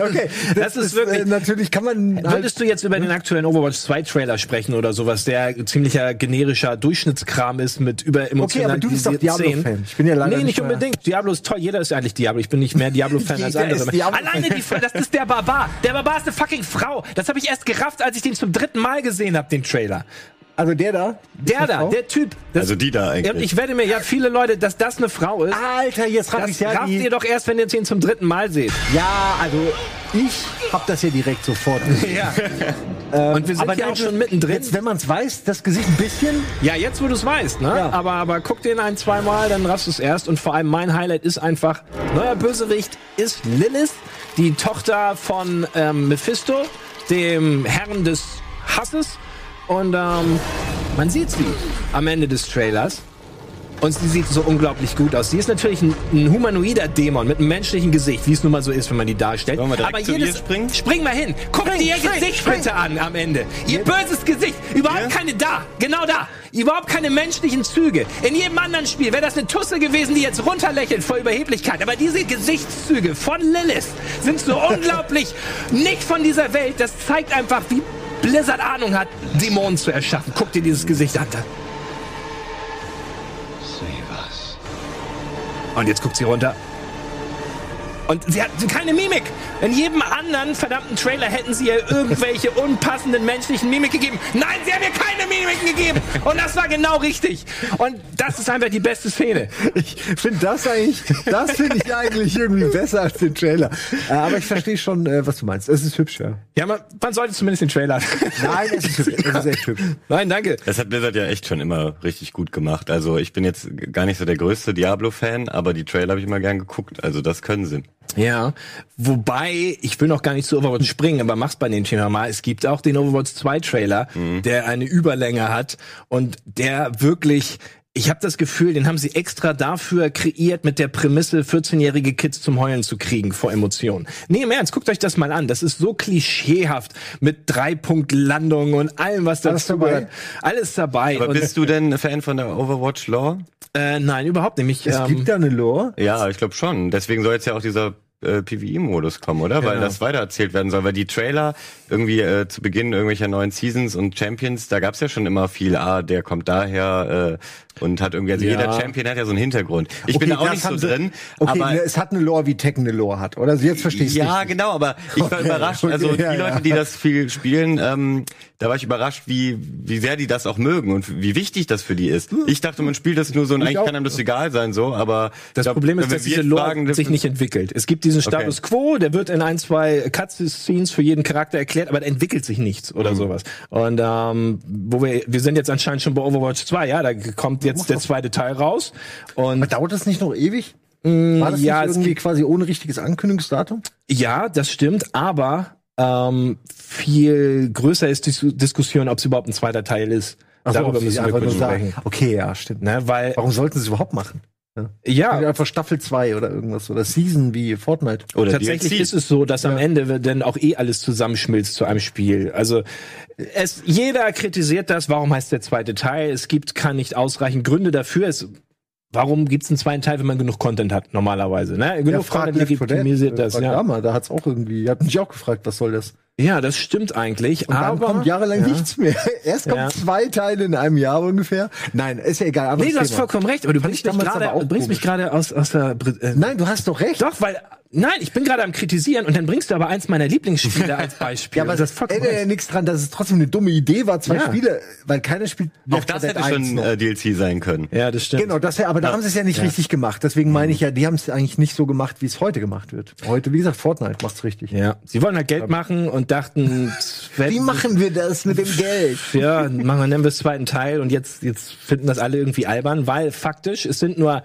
Okay, Das ist wirklich- äh, natürlich kann man halt, Würdest du jetzt über den aktuellen Overwatch 2 Trailer sprechen oder sowas, der ziemlicher generischer Durchschnittskram ist mit über Okay, aber du bist doch Diablo-Fan. Ich bin ja leider Nee, nicht nicht unbedingt. Diablo ist toll. Jeder ist eigentlich Diablo. Ich bin nicht mehr Diablo-Fan als andere. ist Diablo-Fan. Alleine die, das ist der Barbar. Der Barbar ist eine fucking Frau. Das habe ich erst gerafft, als ich den zum dritten Mal gesehen habe, den Trailer. Also der da, Der da, Frau? der Typ. Das, Also die da eigentlich. Und ich werde mir, ja, viele Leute, dass das eine Frau ist. Alter, jetzt raff Das ich ja rafft die, ihr doch erst, wenn ihr den zum dritten Mal seht. Ja, also ich hab das ja direkt sofort. Ja. Und wir sind aber ja auch schon mittendrin. Jetzt, wenn man es weiß, das Gesicht ein bisschen. Ja, jetzt wo du es weißt, ne? Ja. Aber, aber guck den ein, zweimal, dann raffst du es erst. Und vor allem mein Highlight ist einfach, neuer Bösewicht ist Lilith, die Tochter von ähm, Mephisto, dem Herrn des Hasses. Und ähm, man sieht sie am Ende des Trailers. Und sie sieht so unglaublich gut aus. Sie ist natürlich ein, ein humanoider Dämon mit einem menschlichen Gesicht, wie es nun mal so ist, wenn man die darstellt. Wollen wir direkt Aber zu jedes, ihr springen? Spring mal hin. Guck dir ihr Gesicht bitte an am Ende. Ihr böses Gesicht. Überhaupt keine da. Genau da. Überhaupt keine menschlichen Züge. In jedem anderen Spiel wäre das eine Tusse gewesen, die jetzt runterlächelt vor Überheblichkeit. Aber diese Gesichtszüge von Lilith sind so unglaublich nicht von dieser Welt. Das zeigt einfach, wie Blizzard Ahnung hat, Dämonen zu erschaffen. Guck dir dieses Gesicht an. Und jetzt guckt sie runter. Und sie hat keine Mimik. In jedem anderen verdammten Trailer hätten sie ihr irgendwelche unpassenden menschlichen Mimik gegeben. Nein, sie haben ihr keine Mimik gegeben. Und das war genau richtig. Und das ist einfach die beste Szene. Ich finde das eigentlich, das finde ich eigentlich irgendwie besser als den Trailer. Äh, aber ich verstehe schon, äh, was du meinst. Es ist hübsch, ja. Ja, man, man sollte zumindest den Trailer. Nein, es ist hübsch. Es ist echt hübsch. Nein, danke. Das hat Blizzard ja echt schon immer richtig gut gemacht. Also ich bin jetzt gar nicht so der größte Diablo-Fan, aber die Trailer habe ich immer gern geguckt. Also das können sie. Ja, wobei, ich will noch gar nicht zu Overwatch springen, aber mach's bei dem Thema mal. Es gibt auch den Overwatch 2 Trailer, der eine Überlänge hat und der wirklich ich habe das Gefühl, den haben sie extra dafür kreiert, mit der Prämisse 14-jährige Kids zum Heulen zu kriegen vor Emotionen. Nee, im Ernst, guckt euch das mal an. Das ist so klischeehaft mit Drei-Punkt-Landungen und allem, was Alles dazu dabei? gehört. Alles dabei. Aber und, bist du denn Fan von der Overwatch-Lore? Äh, nein, überhaupt nicht. Ich, Es ähm, gibt da eine Lore. Ja, ich glaube schon. Deswegen soll jetzt ja auch dieser äh, PvE-Modus kommen, oder? Weil das weitererzählt werden soll. Weil die Trailer irgendwie äh, zu Beginn irgendwelcher neuen Seasons und Champions, da gab's ja schon immer viel, ah, der kommt daher äh, und hat irgendwie, also Ja. jeder Champion hat ja so einen Hintergrund. Ich bin da auch nicht so sie- drin, Okay, aber ne, es hat eine Lore, wie Tekken eine Lore hat, oder? Jetzt verstehe ich ja, nicht. genau, aber ich war Okay, überrascht. okay, Also die. Leute, die das viel spielen, ähm, da war ich überrascht, wie wie sehr die das auch mögen und wie wichtig das für die ist. Ich dachte, man spielt das nur so und eigentlich auch. kann einem das egal sein, so. Aber Das ich glaub, Problem ist, dass diese Lore fragen, sich nicht entwickelt. Es gibt diesen Status quo, der wird in ein, zwei Cutscenes für jeden Charakter erklärt, aber da entwickelt sich nichts oder Mhm. sowas. Und ähm, wo wir, wir sind jetzt anscheinend schon bei Overwatch 2, ja, da kommt jetzt der zweite Teil raus. Und Dauert das nicht noch ewig? War das ja, irgendwie quasi ohne richtiges Ankündigungsdatum? ja, das stimmt, aber ähm, viel größer ist die Dis- Diskussion, ob es überhaupt ein zweiter Teil ist. Ach so, Darüber müssen wir einfach kurz nur sagen. sprechen. Okay, ja, stimmt. Ne, weil, Warum sollten sie es überhaupt machen? Ja, Einfach Staffel 2 oder irgendwas oder Season wie Fortnite. oder Tatsächlich DLC. ist es so, dass am Ende dann auch eh alles zusammenschmilzt zu einem Spiel. Also es, jeder kritisiert das. Warum heißt der zweite Teil? Es gibt kann nicht ausreichend Gründe dafür. Es, warum gibt es einen zweiten Teil, wenn man genug Content hat normalerweise? Ne? Genug frag Content Left 4 Dead. legitimisiert das. Ja. Lama, da hat's auch irgendwie, hat mich auch gefragt, was soll das? Ja, das stimmt eigentlich. Und aber kommt jahrelang ja. nichts mehr. Erst kommen Ja. zwei Teile in einem Jahr ungefähr. Nein, ist ja egal. Nee, du hast Thema. vollkommen recht, aber du Fand bringst ich mich aber gerade, aus, aus der äh, Nein, du hast doch recht. Doch, weil nein, ich bin gerade am kritisieren und dann bringst du aber eins meiner Lieblingsspiele als Beispiel. Ja, aber das ändert ja nichts dran, dass es trotzdem eine dumme Idee war, zwei Ja. Spiele, weil keiner spielt Auch Left 4 das hätte 1 schon noch. äh, DLC sein können. ja, das stimmt. Genau, das, aber da haben sie es ja nicht richtig gemacht. Deswegen meine ich ja, die haben es eigentlich nicht so gemacht, wie es heute gemacht wird. Heute, wie gesagt, Fortnite macht's richtig. Ja, sie wollen halt Geld machen und dachten, Wie machen wir das mit dem Geld? Ja, machen wir nennen wir es zweiten Teil und jetzt jetzt finden das alle irgendwie albern, weil faktisch es sind nur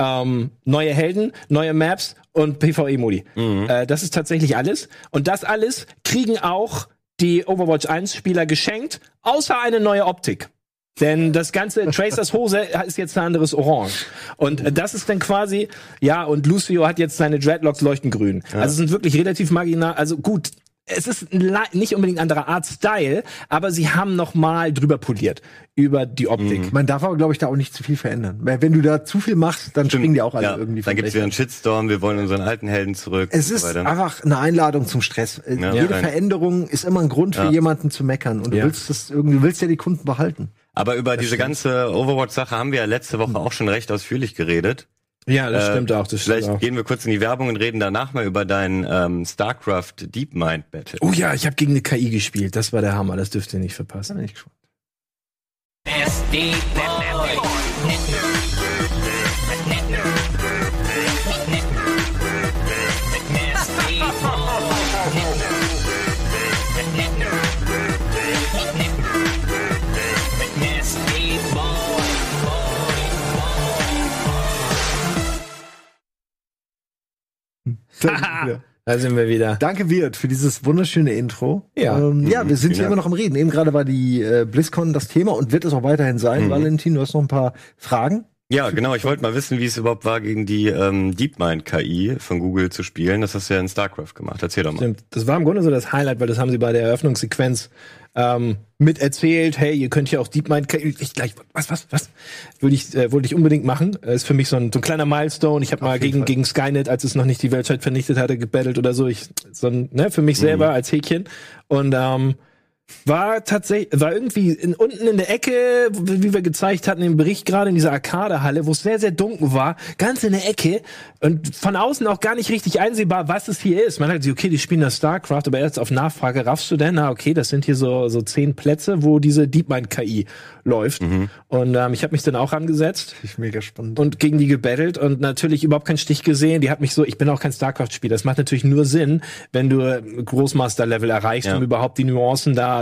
ähm, neue Helden, neue Maps und PvE-Modi. Äh, das ist tatsächlich alles und das alles kriegen auch die Overwatch 1 Spieler geschenkt, außer eine neue Optik. Denn das ganze Tracers Hose ist jetzt ein anderes Orange. Und das ist dann quasi, ja, und Lucio hat jetzt seine Dreadlocks leuchten grün. Also es sind wirklich relativ marginal, also gut, es ist nicht unbedingt ein anderer Art-Style, aber sie haben noch mal drüber poliert über die Optik. Man darf aber, glaube ich, da auch nicht zu viel verändern. Weil wenn du da zu viel machst, dann springen die auch alle Ja, irgendwie dann gibt's wieder einen Shitstorm, wir wollen unseren alten Helden zurück. Es ist so weiter. einfach eine Einladung zum Stress. Äh, Ja. Jede Ja. Veränderung ist immer ein Grund für jemanden zu meckern. Und du willst das irgendwie, du willst ja die Kunden behalten. Aber über diese ganze Overwatch-Sache haben wir ja letzte Woche auch schon recht ausführlich geredet. Ja, das Äh, stimmt auch. Das stimmt Vielleicht auch. gehen wir kurz in die Werbung und reden danach mal über dein ähm, StarCraft DeepMind Battle. Oh ja, ich habe gegen eine KI gespielt. Das war der Hammer. Das dürft ihr nicht verpassen. Bin ich gespannt. Da sind wir wieder. Danke, Wirt, für dieses wunderschöne Intro. Ja. ähm, ja wir sind hier immer noch am Reden. Eben gerade war die äh, BlizzCon das Thema und wird es auch weiterhin sein. Valentin, du hast noch ein paar Fragen. Ja, genau. Ich wollte mal wissen, wie es überhaupt war, gegen die ähm, DeepMind-KI von Google zu spielen. Das hast du ja in StarCraft gemacht. Erzähl doch mal. Stimmt. Das war im Grunde so das Highlight, weil das haben sie bei der Eröffnungssequenz ähm, mit erzählt. Hey, ihr könnt hier auch DeepMind. Ich gleich. Was? Was? Was? Würde ich, äh, wollte ich unbedingt machen. Äh, Ist für mich so ein, so ein kleiner Milestone. Ich habe mal gegen Fall. gegen Skynet, als es noch nicht die Weltstadt vernichtet hatte, gebettelt oder so. Ich so ein, ne, für mich selber als Häkchen und ähm, war tatsächlich, war irgendwie in, unten in der Ecke, wie wir gezeigt hatten im Bericht gerade in dieser Arcadehalle, wo es sehr, sehr dunkel war, ganz in der Ecke und von außen auch gar nicht richtig einsehbar, was es hier ist. Man hat sich, okay, die spielen das StarCraft, aber erst auf Nachfrage raffst du denn, na okay, das sind hier so, so zehn Plätze, wo diese DeepMind-KI läuft. Und ähm, ich habe mich dann auch angesetzt Ich mega spannend. und gegen die gebettelt und natürlich überhaupt keinen Stich gesehen. Die hat mich so, ich bin auch kein StarCraft-Spieler. Das macht natürlich nur Sinn, wenn du Großmaster-Level erreichst, Ja. um überhaupt die Nuancen da,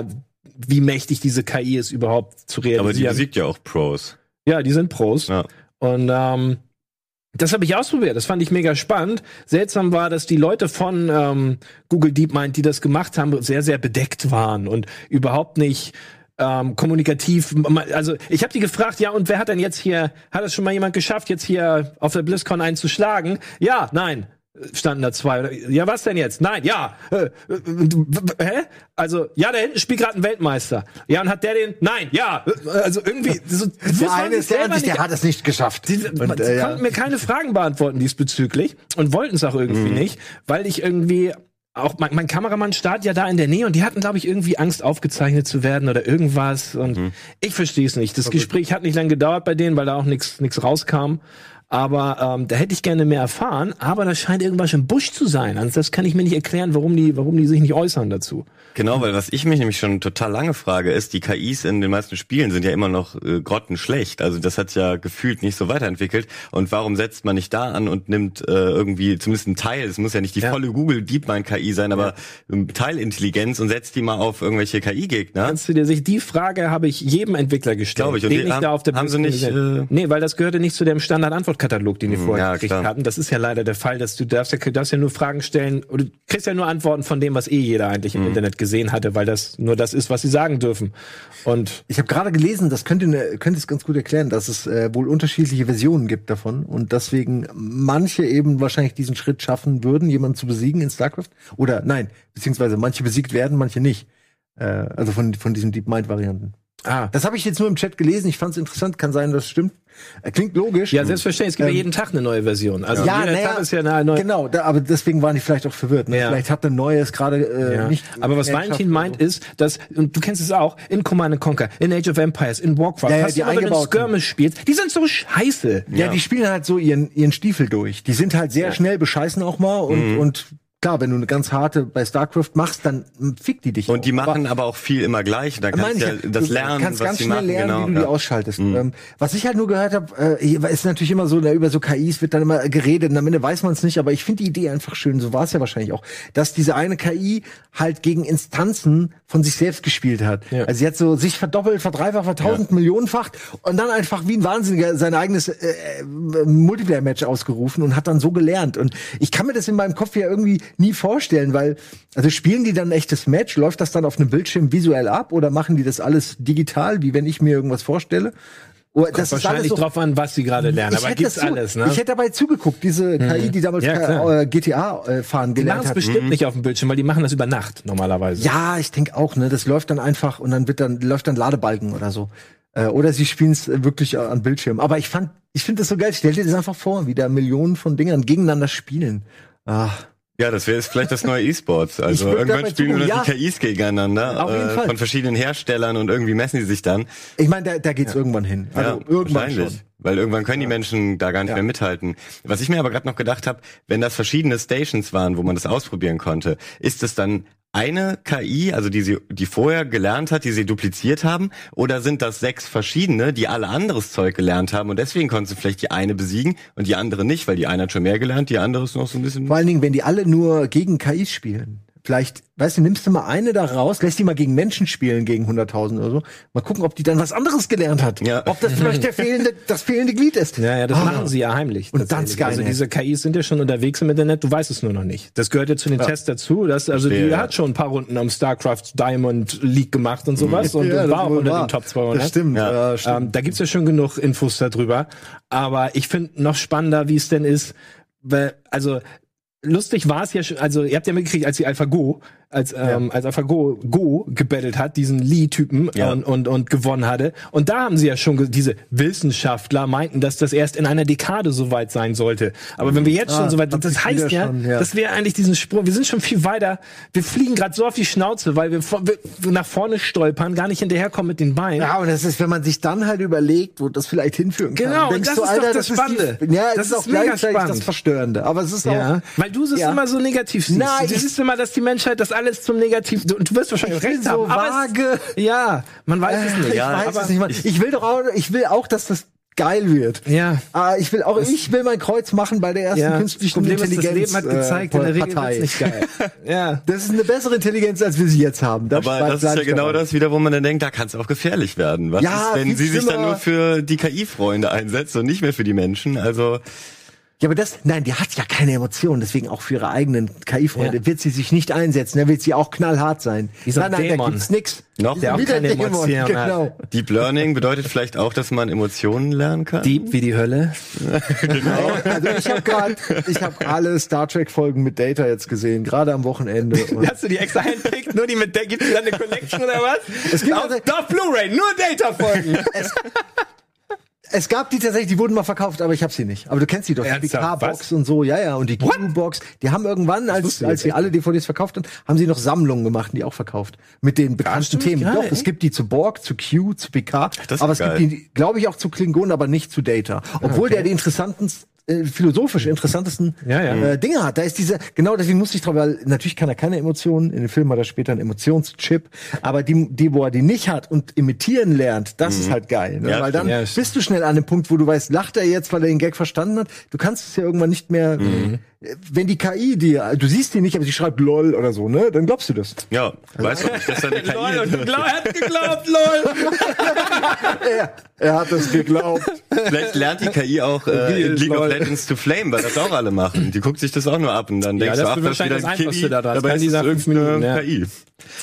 wie mächtig diese KI ist, überhaupt zu Aber die realisieren. besiegt ja auch Pros. ja, die sind Pros. Ja. Und ähm, das habe ich ausprobiert. Das fand ich mega spannend. Seltsam war, dass die Leute von ähm, Google DeepMind, die das gemacht haben, sehr, sehr bedeckt waren und überhaupt nicht ähm, kommunikativ. Also ich habe die gefragt, ja, und wer hat denn jetzt hier, hat es schon mal jemand geschafft, jetzt hier auf der BlizzCon einen zu schlagen? Ja, nein. Standen da zwei. Ja, was denn jetzt? Nein, ja. Äh, hä? Also, ja, da hinten spielt gerade ein Weltmeister. Ja, und hat der den? Nein, ja. Äh, Also irgendwie. So, Der man eine ist der nicht- der hat es nicht geschafft. Sie, Und, sie äh, ja. konnten mir keine Fragen beantworten diesbezüglich und wollten es auch irgendwie nicht, weil ich irgendwie auch mein, mein Kameramann startet ja da in der Nähe und die hatten, glaube ich, irgendwie Angst, aufgezeichnet zu werden oder irgendwas. Und ich verstehe es nicht. Das Gespräch hat nicht lange gedauert bei denen, weil da auch nichts rauskam. Aber ähm, da hätte ich gerne mehr erfahren. Aber da scheint irgendwas im Busch zu sein. Also das kann ich mir nicht erklären, warum die, warum die sich nicht äußern dazu. Genau, weil was ich mich nämlich schon total lange frage, ist, die KIs in den meisten Spielen sind ja immer noch äh, grottenschlecht. Also das hat ja gefühlt nicht so weiterentwickelt. Und warum setzt man nicht da an und nimmt äh, irgendwie zumindest einen Teil, es muss ja nicht die Ja. volle Google DeepMind KI sein, aber ähm, Teilintelligenz und setzt die mal auf irgendwelche KI-Gegner? Kannst du dir sich die Frage habe ich jedem Entwickler gestellt, Glaube ich. Und den die ich haben- da auf der haben sie nicht, äh, Nee, weil das gehörte nicht zu dem Standard-Antwortkatalog, den die vorher ja, gekriegt klar. hatten. Das ist ja leider der Fall, dass du darfst ja, darfst ja nur Fragen stellen oder du kriegst ja nur Antworten von dem, was eh jeder eigentlich Mhm. im Internet gesehen hatte, weil das nur das ist, was sie sagen dürfen. Und Ich habe gerade gelesen, das könnte, ne, könnte es ganz gut erklären, dass es äh, wohl unterschiedliche Versionen gibt davon und deswegen manche eben wahrscheinlich diesen Schritt schaffen würden, jemanden zu besiegen in StarCraft. Oder nein, beziehungsweise manche besiegt werden, manche nicht. Äh, also von, von diesen DeepMind-Varianten. Ah, Das habe ich jetzt nur im Chat gelesen. Ich fand es interessant. Kann sein, dass es stimmt. Äh, klingt logisch. ja, selbstverständlich. Es gibt ja Ähm, jeden Tag eine neue Version. Also ja, jeder naja, Tag ist ja eine neue. Genau, da, aber deswegen waren die vielleicht auch verwirrt. Ne? Ja. Vielleicht hat ein neues gerade äh, Ja. nicht. Aber was mehr Valentin meint oder ist, dass, und du kennst es auch, in Command Conquer, in Age of Empires, in Warcraft, Ja, ja, hast die du mal, wenn du. Skirmish spielst, die sind so scheiße. so. Ja, die spielen halt so ihren, ihren Stiefel durch. Die sind halt sehr schnell, bescheißen auch mal und, Mhm. und klar, wenn du eine ganz harte bei StarCraft machst, dann fickt die dich. Und die auch. machen aber auch viel immer gleich. Da kannst du ja das du lernen, kannst was ganz sie schnell machen. lernen, genau, wie du die ja. ausschaltest. Ähm, was ich halt nur gehört habe, äh, ist natürlich immer so, na, über so KIs wird dann immer geredet und am Ende weiß man es nicht, aber ich finde die Idee einfach schön, so war es ja wahrscheinlich auch, dass diese eine KI halt gegen Instanzen von sich selbst gespielt hat. Ja. Also sie hat so sich verdoppelt, verdreifacht, vertausend Millionenfacht und dann einfach wie ein Wahnsinniger sein eigenes äh, äh, Multiplayer-Match ausgerufen und hat dann so gelernt. Und ich kann mir das in meinem Kopf ja irgendwie nie vorstellen, weil, also spielen die dann ein echtes Match? Läuft das dann auf einem Bildschirm visuell ab oder machen die das alles digital, wie wenn ich mir irgendwas vorstelle? Oder das ist Wahrscheinlich so, drauf an, was sie gerade lernen. ich Aber gibt's das zu- alles, ne? Ich hätte dabei zugeguckt, diese KI, die damals Ja, äh, GTA äh, fahren die machen gelernt es hat. bestimmt nicht auf dem Bildschirm, weil die machen das über Nacht normalerweise. Ja, ich denke auch, ne? Das läuft dann einfach und dann wird dann läuft dann Ladebalken oder so. Äh, oder sie spielen es wirklich äh, an Bildschirm. Aber ich fand, ich finde das so geil. Stell dir das einfach vor, wie da Millionen von Dingern gegeneinander spielen. Ah, Ja, das wäre jetzt vielleicht das neue E-Sports. Also irgendwann spielen nur noch zugucken, die KIs gegeneinander Auf jeden äh, Fall. von verschiedenen Herstellern und irgendwie messen die sich dann. ich meine, da, da geht's irgendwann hin. Also ja, irgendwann schon. Weil irgendwann können die Menschen da gar nicht Ja. mehr mithalten. Was ich mir aber gerade noch gedacht habe, wenn das verschiedene Stations waren, wo man das ausprobieren konnte, ist es dann eine KI, also die sie, die vorher gelernt hat, die sie dupliziert haben, oder sind das sechs verschiedene, die alle anderes Zeug gelernt haben und deswegen konnten sie vielleicht die eine besiegen und die andere nicht, weil die eine hat schon mehr gelernt, die andere ist noch so ein bisschen. Vor allen Dingen, wenn die alle nur gegen KIs spielen. Vielleicht, weißt du, nimmst du mal eine da raus, lässt die mal gegen Menschen spielen, gegen 100.000 oder so. Mal gucken, ob die dann was anderes gelernt hat. Ja. Ob das vielleicht der fehlende, das fehlende Glied ist. Ja, ja, das Ah. machen sie ja heimlich. Und dann tatsächlich. Skynet. Also diese KIs sind ja schon unterwegs im Internet, du weißt es nur noch nicht. Das gehört ja zu den Tests dazu. Das, also Verstehe, die ja. hat schon ein paar Runden am StarCraft Diamond League gemacht und sowas und Ja, das war auch unter den Top 200. Das stimmt, ja, stimmt. Ähm, da gibt's ja schon genug Infos darüber. Aber ich finde noch spannender, wie es denn ist, weil, also lustig war es ja also ihr habt ja mitgekriegt, als die AlphaGo, als, ähm, als AlphaGo Go gebettelt hat, diesen Lee-Typen Ja. und, und, und gewonnen hatte. Und da haben sie ja schon, diese Wissenschaftler meinten, dass das erst in einer Dekade soweit sein sollte. Aber wenn wir jetzt schon Ah, soweit, das heißt ja, schon, ja. dass wir eigentlich diesen Sprung, wir sind schon viel weiter, wir fliegen gerade so auf die Schnauze, weil wir, wir nach vorne stolpern, gar nicht hinterherkommen mit den Beinen. Ja, und das ist, wenn man sich dann halt überlegt, wo das vielleicht hinführen kann. Genau, und denkst das du, ist Alter, doch das ist Spannende. Die, ja, Das ist ist auch mega gleichzeitig spannend. das Verstörende. Aber es ist Ja, auch. weil du es Ja. immer so negativ siehst. Nein, du siehst immer, dass die Menschheit das alles zum Negativ. Du, du wirst wahrscheinlich Ich bin recht so haben. Aber vage. es, ja, man weiß es nicht. Ich Ja, weiß aber, es nicht mal. Ich will doch auch, ich will auch, dass das geil wird. Ja. Ah, ich will auch, ich will mein Kreuz machen bei der ersten Ja, künstlichen Problem ist, das Intelligenz. Leben hat gezeigt, in der äh, Regel Partei. wird's nicht geil. ja. Das ist eine bessere Intelligenz, als wir sie jetzt haben. Da Aber das ist ja genau dabei. das wieder, wo man dann denkt, da kann es auch gefährlich werden. Was Ja, ist, wenn sie sich dann nur für die KI-Freunde einsetzt und nicht mehr für die Menschen? Also Ja, aber das, nein, die hat ja keine Emotionen, deswegen auch für ihre eigenen KI-Freunde Ja. wird sie sich nicht einsetzen, da wird sie auch knallhart sein. Dieser nein, nein, da Dämon. gibt's nix. Noch? Der auch Wieder keine Dämon, Emotionen hat. genau. Deep Learning bedeutet vielleicht auch, dass man Emotionen lernen kann. Deep wie die Hölle. Also ich habe gerade, ich habe alle Star Trek Folgen mit Data jetzt gesehen, gerade am Wochenende. Und Hast du die extra handpickt? Nur die mit der, gibt's dann eine Collection oder was? Es gibt auf, also- auf Blu-ray, nur Data-Folgen. es gab die tatsächlich, die wurden mal verkauft, aber ich habe sie nicht. Aber du kennst die doch, die Ernsthaft? PK-Box Was? und so, ja, ja. Und die Q-Box, die haben irgendwann, als, wusste ich als sie alle DVDs verkauft haben, haben sie noch Sammlungen gemacht, die auch verkauft. Mit den bekannten stimmt, Themen. geil, doch, es gibt die zu Borg, zu Q, zu PK. das ist aber es geil. gibt die, glaube ich, auch zu Klingon, aber nicht zu Data. Obwohl der die interessanten äh, philosophisch interessantesten Ja, ja. Äh, Dinge hat. Da ist diese, genau deswegen musste ich drauf, weil natürlich kann er keine Emotionen, in dem Film hat er später einen Emotionschip, aber die, die, wo er die nicht hat und imitieren lernt, das ist halt geil. Ne? Ja, weil dann bist du schnell an dem Punkt, wo du weißt, lacht er jetzt, weil er den Gag verstanden hat? Du kannst es ja irgendwann nicht mehr, Mhm. wenn die KI dir, du siehst die nicht, aber sie schreibt LOL oder so, ne? Dann glaubst du das. Ja, weißt du, dass da eine KI Lol, und glaub, er hat geglaubt, lol. Er, er hat es geglaubt. Vielleicht lernt die KI auch äh, in League lol. of Legends to Flame, weil das auch alle machen. Die guckt sich das auch nur ab und dann Ja, denkst das du, ach, das ist wieder das Einfachste daran. Dabei ist es irgendeine Minuten, ja. KI.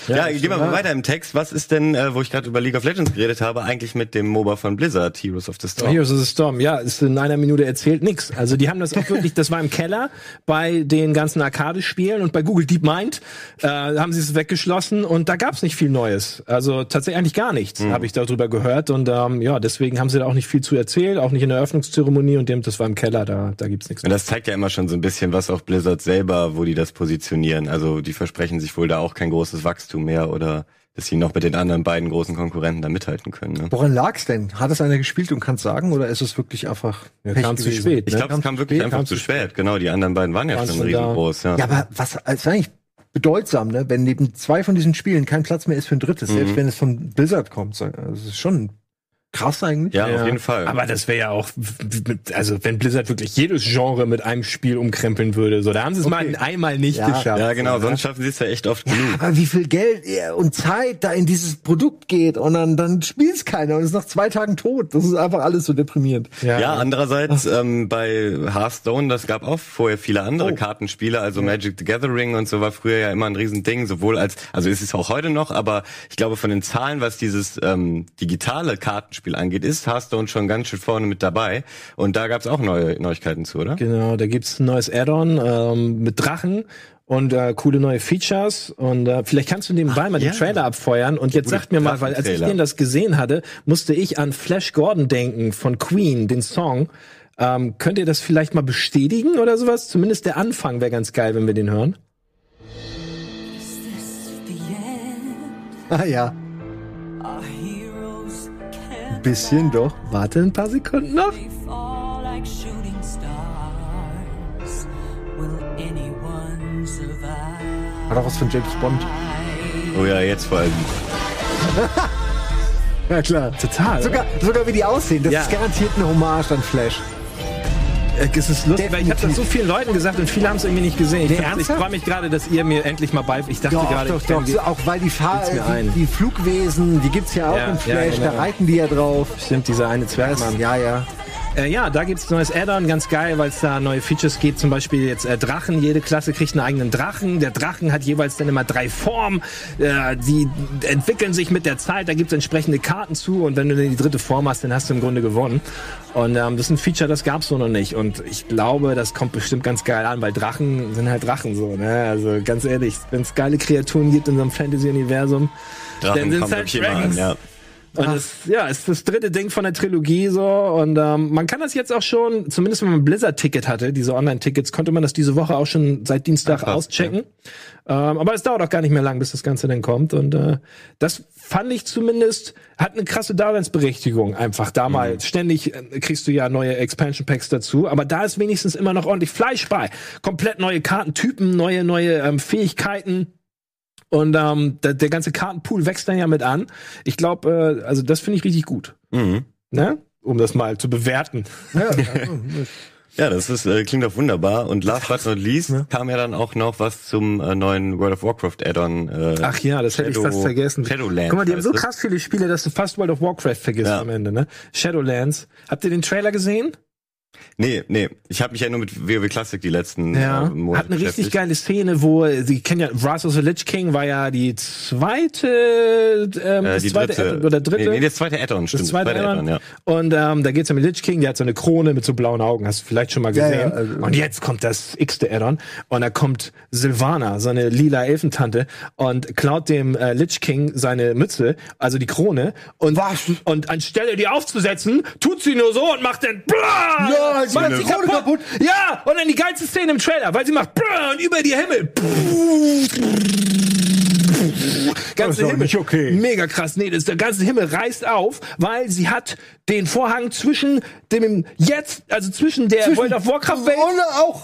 Ja, gehen wir mal weiter im Text. Was ist denn, äh, wo ich gerade über League of Legends geredet habe, eigentlich mit dem MOBA von Blizzard, Heroes of the Storm? Heroes of the Storm, ja, ist in einer Minute erzählt nix. Also die haben das auch wirklich, das war im Keller bei den ganzen Arcade-Spielen und bei Google DeepMind äh, haben sie es weggeschlossen und da gab's nicht viel Neues. Also tatsächlich eigentlich gar nichts, Mhm. habe ich darüber gehört und ähm, ja, deswegen haben sie da auch nicht viel zu erzählt, auch nicht in der Eröffnungszeremonie und dem, das war im Keller, da, da gibt's nichts. Und das zeigt ja immer schon so ein bisschen, was auch Blizzard selber, wo die das positionieren. Also die versprechen sich wohl da auch kein großes Wachstum mehr oder dass sie noch mit den anderen beiden großen Konkurrenten da mithalten können. Ne? Woran lag's denn? Hat es einer gespielt und kann's sagen oder ist es wirklich einfach Ja, Pech kam zu spät. Ich ne? glaube, es kam wirklich spät, einfach kam zu zu spät. Genau, die anderen beiden waren ja schon riesengroß. Ja. Ja, aber was ist eigentlich bedeutsam, ne? Wenn neben zwei von diesen Spielen kein Platz mehr ist für ein drittes, Mhm. selbst wenn es von Blizzard kommt. so, Das ist schon krass eigentlich. Ja, auf jeden Fall. Aber das wäre ja auch, also wenn Blizzard wirklich jedes Genre mit einem Spiel umkrempeln würde, so, da haben sie es mal einmal nicht Ja. geschafft. ja, genau, ne? sonst schaffen sie es ja echt oft genug. Aber wie viel Geld und Zeit da in dieses Produkt geht und dann, dann spielt's keiner und ist nach zwei Tagen tot. Das ist einfach alles so deprimierend. Ja. Ja, andererseits ähm, bei Hearthstone, das gab auch vorher viele andere Oh. Kartenspiele, also Magic the Gathering und so war früher ja immer ein Riesending, sowohl als, also ist es auch heute noch, aber ich glaube von den Zahlen, was dieses ähm, digitale Kartenspiel angeht, ist Hearthstone schon ganz schön vorne mit dabei und da gab es auch neue Neuigkeiten zu, oder? Genau, da gibt's ein neues Add-on ähm, mit Drachen und äh, coole neue Features und äh, vielleicht kannst du nebenbei mal ja. den Trailer abfeuern und jetzt Gute sagt mir mal, weil als ich den das gesehen hatte, musste ich an Flash Gordon denken von Queen, den Song. Ähm, könnt ihr das vielleicht mal bestätigen oder sowas? Zumindest der Anfang wäre ganz geil, wenn wir den hören. Ah ja. Ein bisschen doch. Warte ein paar Sekunden noch. Hat auch was von James Bond. Oh ja, jetzt vor allem. Ja klar. Total. Sogar, sogar wie die aussehen, das Ja. ist garantiert eine Hommage an Flash. Äh, Es ist lustig, weil ich habe das so vielen Leuten gesagt und viele haben es irgendwie nicht gesehen. Ich, Nee, ich freue mich gerade, dass ihr mir endlich mal bei. Ich dachte Doch, gerade, doch, doch. die- So, auch weil die, Fahr die, die Flugwesen, die gibt's ja auch Ja, im Flash, ja, genau. da reiten die ja drauf. Stimmt, dieser eine Zwergmann. ja, ja. Äh, ja, da gibt's neues Add-on, ganz geil, weil es da neue Features gibt. Zum Beispiel jetzt äh, Drachen. Jede Klasse kriegt einen eigenen Drachen. Der Drachen hat jeweils dann immer drei Formen. Äh, die entwickeln sich mit der Zeit. Da gibt's entsprechende Karten zu. Und wenn du dann die dritte Form hast, dann hast du im Grunde gewonnen. Und ähm, das ist ein Feature, das gab's so noch nicht. Und ich glaube, das kommt bestimmt ganz geil an, weil Drachen sind halt Drachen so. Ne? Also ganz ehrlich, wenn es geile Kreaturen gibt in so einem Fantasy-Universum, dann sind's halt immer an, Dragons. ja. Und das, ja, ist das dritte Ding von der Trilogie so. Und ähm, man kann das jetzt auch schon, zumindest wenn man ein Blizzard-Ticket hatte, diese Online-Tickets, konnte man das diese Woche auch schon seit Dienstag Ach, auschecken. Ähm, aber es dauert auch gar nicht mehr lang, bis das Ganze dann kommt. Und äh, das fand ich zumindest, hat eine krasse Daseinsberechtigung einfach da mal. Ständig äh, kriegst du ja neue Expansion Packs dazu, aber da ist wenigstens immer noch ordentlich Fleisch bei. Komplett neue Kartentypen, neue, neue ähm, Fähigkeiten. Und ähm, der, der ganze Kartenpool wächst dann ja mit an. Ich glaube, äh, also das finde ich richtig gut. Mhm. Ne? Um das mal zu bewerten. Ja, das ist, äh, klingt doch wunderbar. Und last but not least kam ja dann auch noch was zum äh, neuen World of Warcraft Add-on. Äh, Ach ja, das hätte ich Shadow- fast vergessen. Shadowlands Guck mal, die haben so krass viele Spiele, dass du fast World of Warcraft vergisst Ja. am Ende, ne? Shadowlands. Habt ihr den Trailer gesehen? Nee, nee. Ich habe mich ja nur mit WoW Classic die letzten Ja. äh, Monate Hat eine richtig geile Szene, wo äh, Sie kennen ja Wrath of the Lich King war ja die zweite, ähm, Äh, die zweite dritte, oder dritte. Nee, nee, das zweite Add-on, stimmt. das zweite Add-on. ja. Und ähm, da geht's ja mit Lich King, der hat so eine Krone mit so blauen Augen, hast du vielleicht schon mal Ja, gesehen. ja, also- und jetzt kommt das x-te Add-on und da kommt Sylvana, so eine lila Elfentante und klaut dem äh, Lich King seine Mütze, also die Krone und und anstelle die aufzusetzen, tut sie nur so und macht dann blah, Ja, sie macht macht sie die Krone kaputt. Ja, und dann die geilste Szene im Trailer, weil sie macht und über die Himmel ganze doch Himmel. nicht okay. Mega krass. Nee, das, der ganze Himmel reißt auf, weil sie hat den Vorhang zwischen dem jetzt, also zwischen der Zwischen- World of Warcraft Welt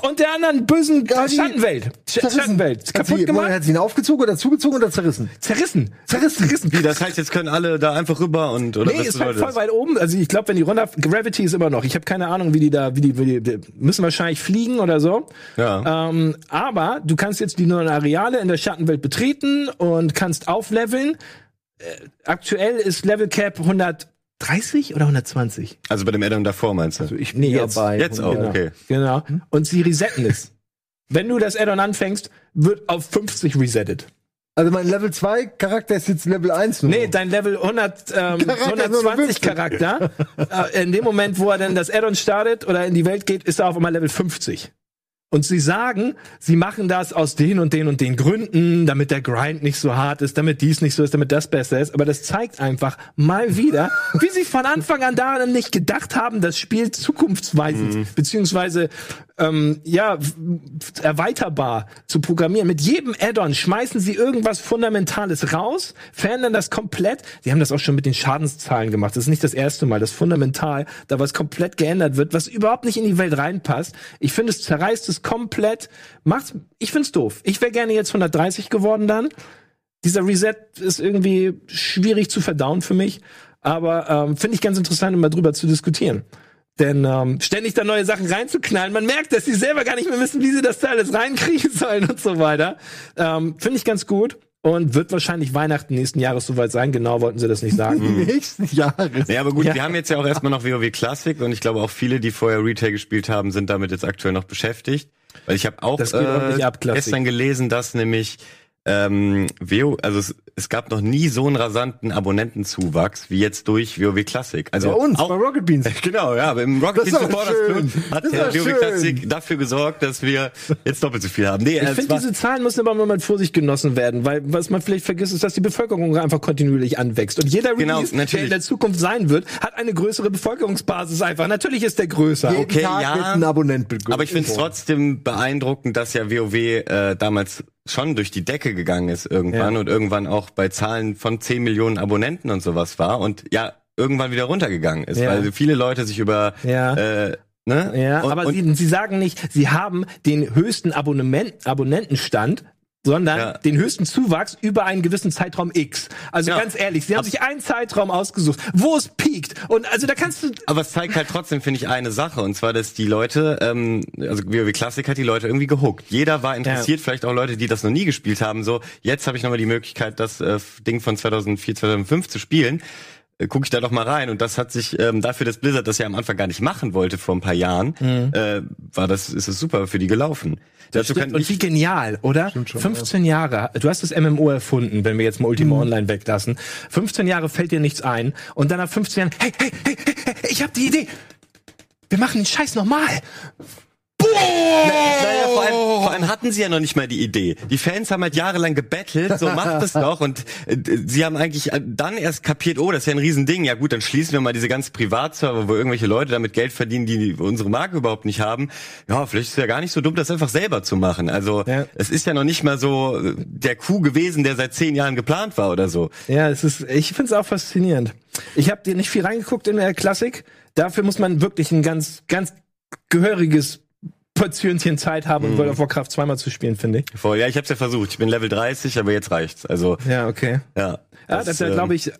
und und der anderen bösen Ja, Schattenwelt. Sch Zerrissen. Schattenwelt. Hat Kaputt sie, gemacht. Hat sie ihn aufgezogen oder zugezogen oder zerrissen? Zerrissen. Zerrissen. Zerrissen. Wie, das heißt, jetzt können alle da einfach rüber und oder Nee, ist halt voll das? weit oben. Also ich glaube, wenn die runter, Gravity ist immer noch. Ich habe keine Ahnung, wie die da, wie die, wie die, die müssen wahrscheinlich fliegen oder so. Ja. Ähm, aber du kannst jetzt die neuen Areale in der Schattenwelt betreten und kannst aufleveln. Äh, aktuell ist Level Cap 130 oder 120? Also bei dem Add-on davor meinst du? Also ich Nee, jetzt. bei. Jetzt auch, Genau. okay. Genau. Und sie resetten es. Wenn du das Add-on anfängst, wird auf 50 resettet. Also mein Level 2 Charakter ist jetzt Level 1 nur. Nee, dein Level 100, ähm, Charakter ist nur noch 120 Charakter. äh, in dem Moment, wo er dann das Add-on startet oder in die Welt geht, ist er auf einmal Level 50. Und sie sagen, sie machen das aus den und den und den Gründen, damit der Grind nicht so hart ist, damit dies nicht so ist, damit das besser ist. Aber das zeigt einfach mal wieder, wie sie von Anfang an daran nicht gedacht haben, das Spiel zukunftsweisend, beziehungsweise ähm, ja, erweiterbar zu programmieren. Mit jedem Add-on schmeißen sie irgendwas Fundamentales raus, verändern das komplett. Sie haben das auch schon mit den Schadenszahlen gemacht. Das ist nicht das erste Mal, dass fundamental da was komplett geändert wird, was überhaupt nicht in die Welt reinpasst. Ich finde, es zerreißt es komplett. Macht's, ich find's doof. Ich wäre gerne jetzt 130 geworden dann. Dieser Reset ist irgendwie schwierig zu verdauen für mich. Aber ähm, finde ich ganz interessant, mal drüber zu diskutieren. Denn ähm, ständig da neue Sachen reinzuknallen, man merkt, dass sie selber gar nicht mehr wissen, wie sie das da alles reinkriegen sollen und so weiter. Ähm, Finde ich ganz gut und wird wahrscheinlich Weihnachten nächsten Jahres soweit sein. Genau wollten sie das nicht sagen. Die nächsten Jahre. Ja, aber gut, Ja. wir haben jetzt ja auch erstmal noch WoW Classic und ich glaube auch viele, die vorher Retail gespielt haben, sind damit jetzt aktuell noch beschäftigt. Weil ich habe auch Das geht ordentlich ab, gestern gelesen, dass nämlich ähm, WoW, also es, es gab noch nie so einen rasanten Abonnentenzuwachs wie jetzt durch WoW Classic. Also Bei uns, auch, bei Rocket Beans. Genau, ja, aber im Rocket Das Beans Supporters. Club hat Das der WoW schön. Classic dafür gesorgt, dass wir jetzt doppelt so viel haben. Nee, Ich finde, diese Zahlen müssen aber mal mit Vorsicht genossen werden, weil was man vielleicht vergisst, ist, dass die Bevölkerung einfach kontinuierlich anwächst. Und jeder Genau, Release, der natürlich. in der Zukunft sein wird, hat eine größere Bevölkerungsbasis einfach. Natürlich ist der größer. Jeden Okay, Tag ja. wird ein Abonnent. Aber ich finde es trotzdem beeindruckend, dass ja WoW äh, damals schon durch die Decke gegangen ist irgendwann Ja. und irgendwann auch bei Zahlen von 10 Millionen Abonnenten und sowas war und ja, irgendwann wieder runtergegangen ist, Ja. weil viele Leute sich über Ja. äh, ne? Ja, und, aber und, sie, sie sagen nicht, sie haben den höchsten Abonnement, Abonnentenstand sondern Ja. den höchsten Zuwachs über einen gewissen Zeitraum X. Also Ja. ganz ehrlich, sie haben sich einen Zeitraum ausgesucht, wo es piekt. Und also da kannst du Aber es zeigt halt trotzdem, finde ich, eine Sache. Und zwar, dass die Leute, ähm, also WoW Classic hat die Leute irgendwie gehuckt. Jeder war interessiert, vielleicht auch Leute, die das noch nie gespielt haben. So, jetzt habe ich nochmal die Möglichkeit, das äh, Ding von 2004, 2005 zu spielen. Äh, Guck ich da doch mal rein. Und das hat sich ähm, dafür, dass Blizzard das ja am Anfang gar nicht machen wollte vor ein paar Jahren, äh, war das, ist es super für die gelaufen. Dazu kann und wie genial, oder? 15 Jahre. Du hast das MMO erfunden, wenn wir jetzt mal Ultima Mhm. Online weglassen. 15 Jahre fällt dir nichts ein. Und dann nach 15 Jahren, hey, hey, hey, hey, hey ich hab die Idee. Wir machen den Scheiß nochmal. Naja, vor allem, vor allem hatten sie ja noch nicht mal die Idee. Die Fans haben halt jahrelang gebettelt, so macht es doch. Und äh, sie haben eigentlich äh, dann erst kapiert, oh, das ist ja ein Riesending. Ja gut, dann schließen wir mal diese ganzen Privatserver, wo irgendwelche Leute damit Geld verdienen, die unsere Marke überhaupt nicht haben. Ja, vielleicht ist es ja gar nicht so dumm, das einfach selber zu machen. Also Ja. es ist ja noch nicht mal so äh, der Coup gewesen, der seit zehn Jahren geplant war oder so. Ja, es ist, ich finde es auch faszinierend. Ich habe dir nicht viel reingeguckt in der Klassik. Dafür muss man wirklich ein ganz, ganz gehöriges Portionchen Zeit haben, Mhm. um World of Warcraft zweimal zu spielen, finde ich. Voll, ja, ich habe es ja versucht. Ich bin Level 30, aber jetzt reicht's. Also Ja, okay. ja. Ja, das, ist ja, ähm, glaube ich,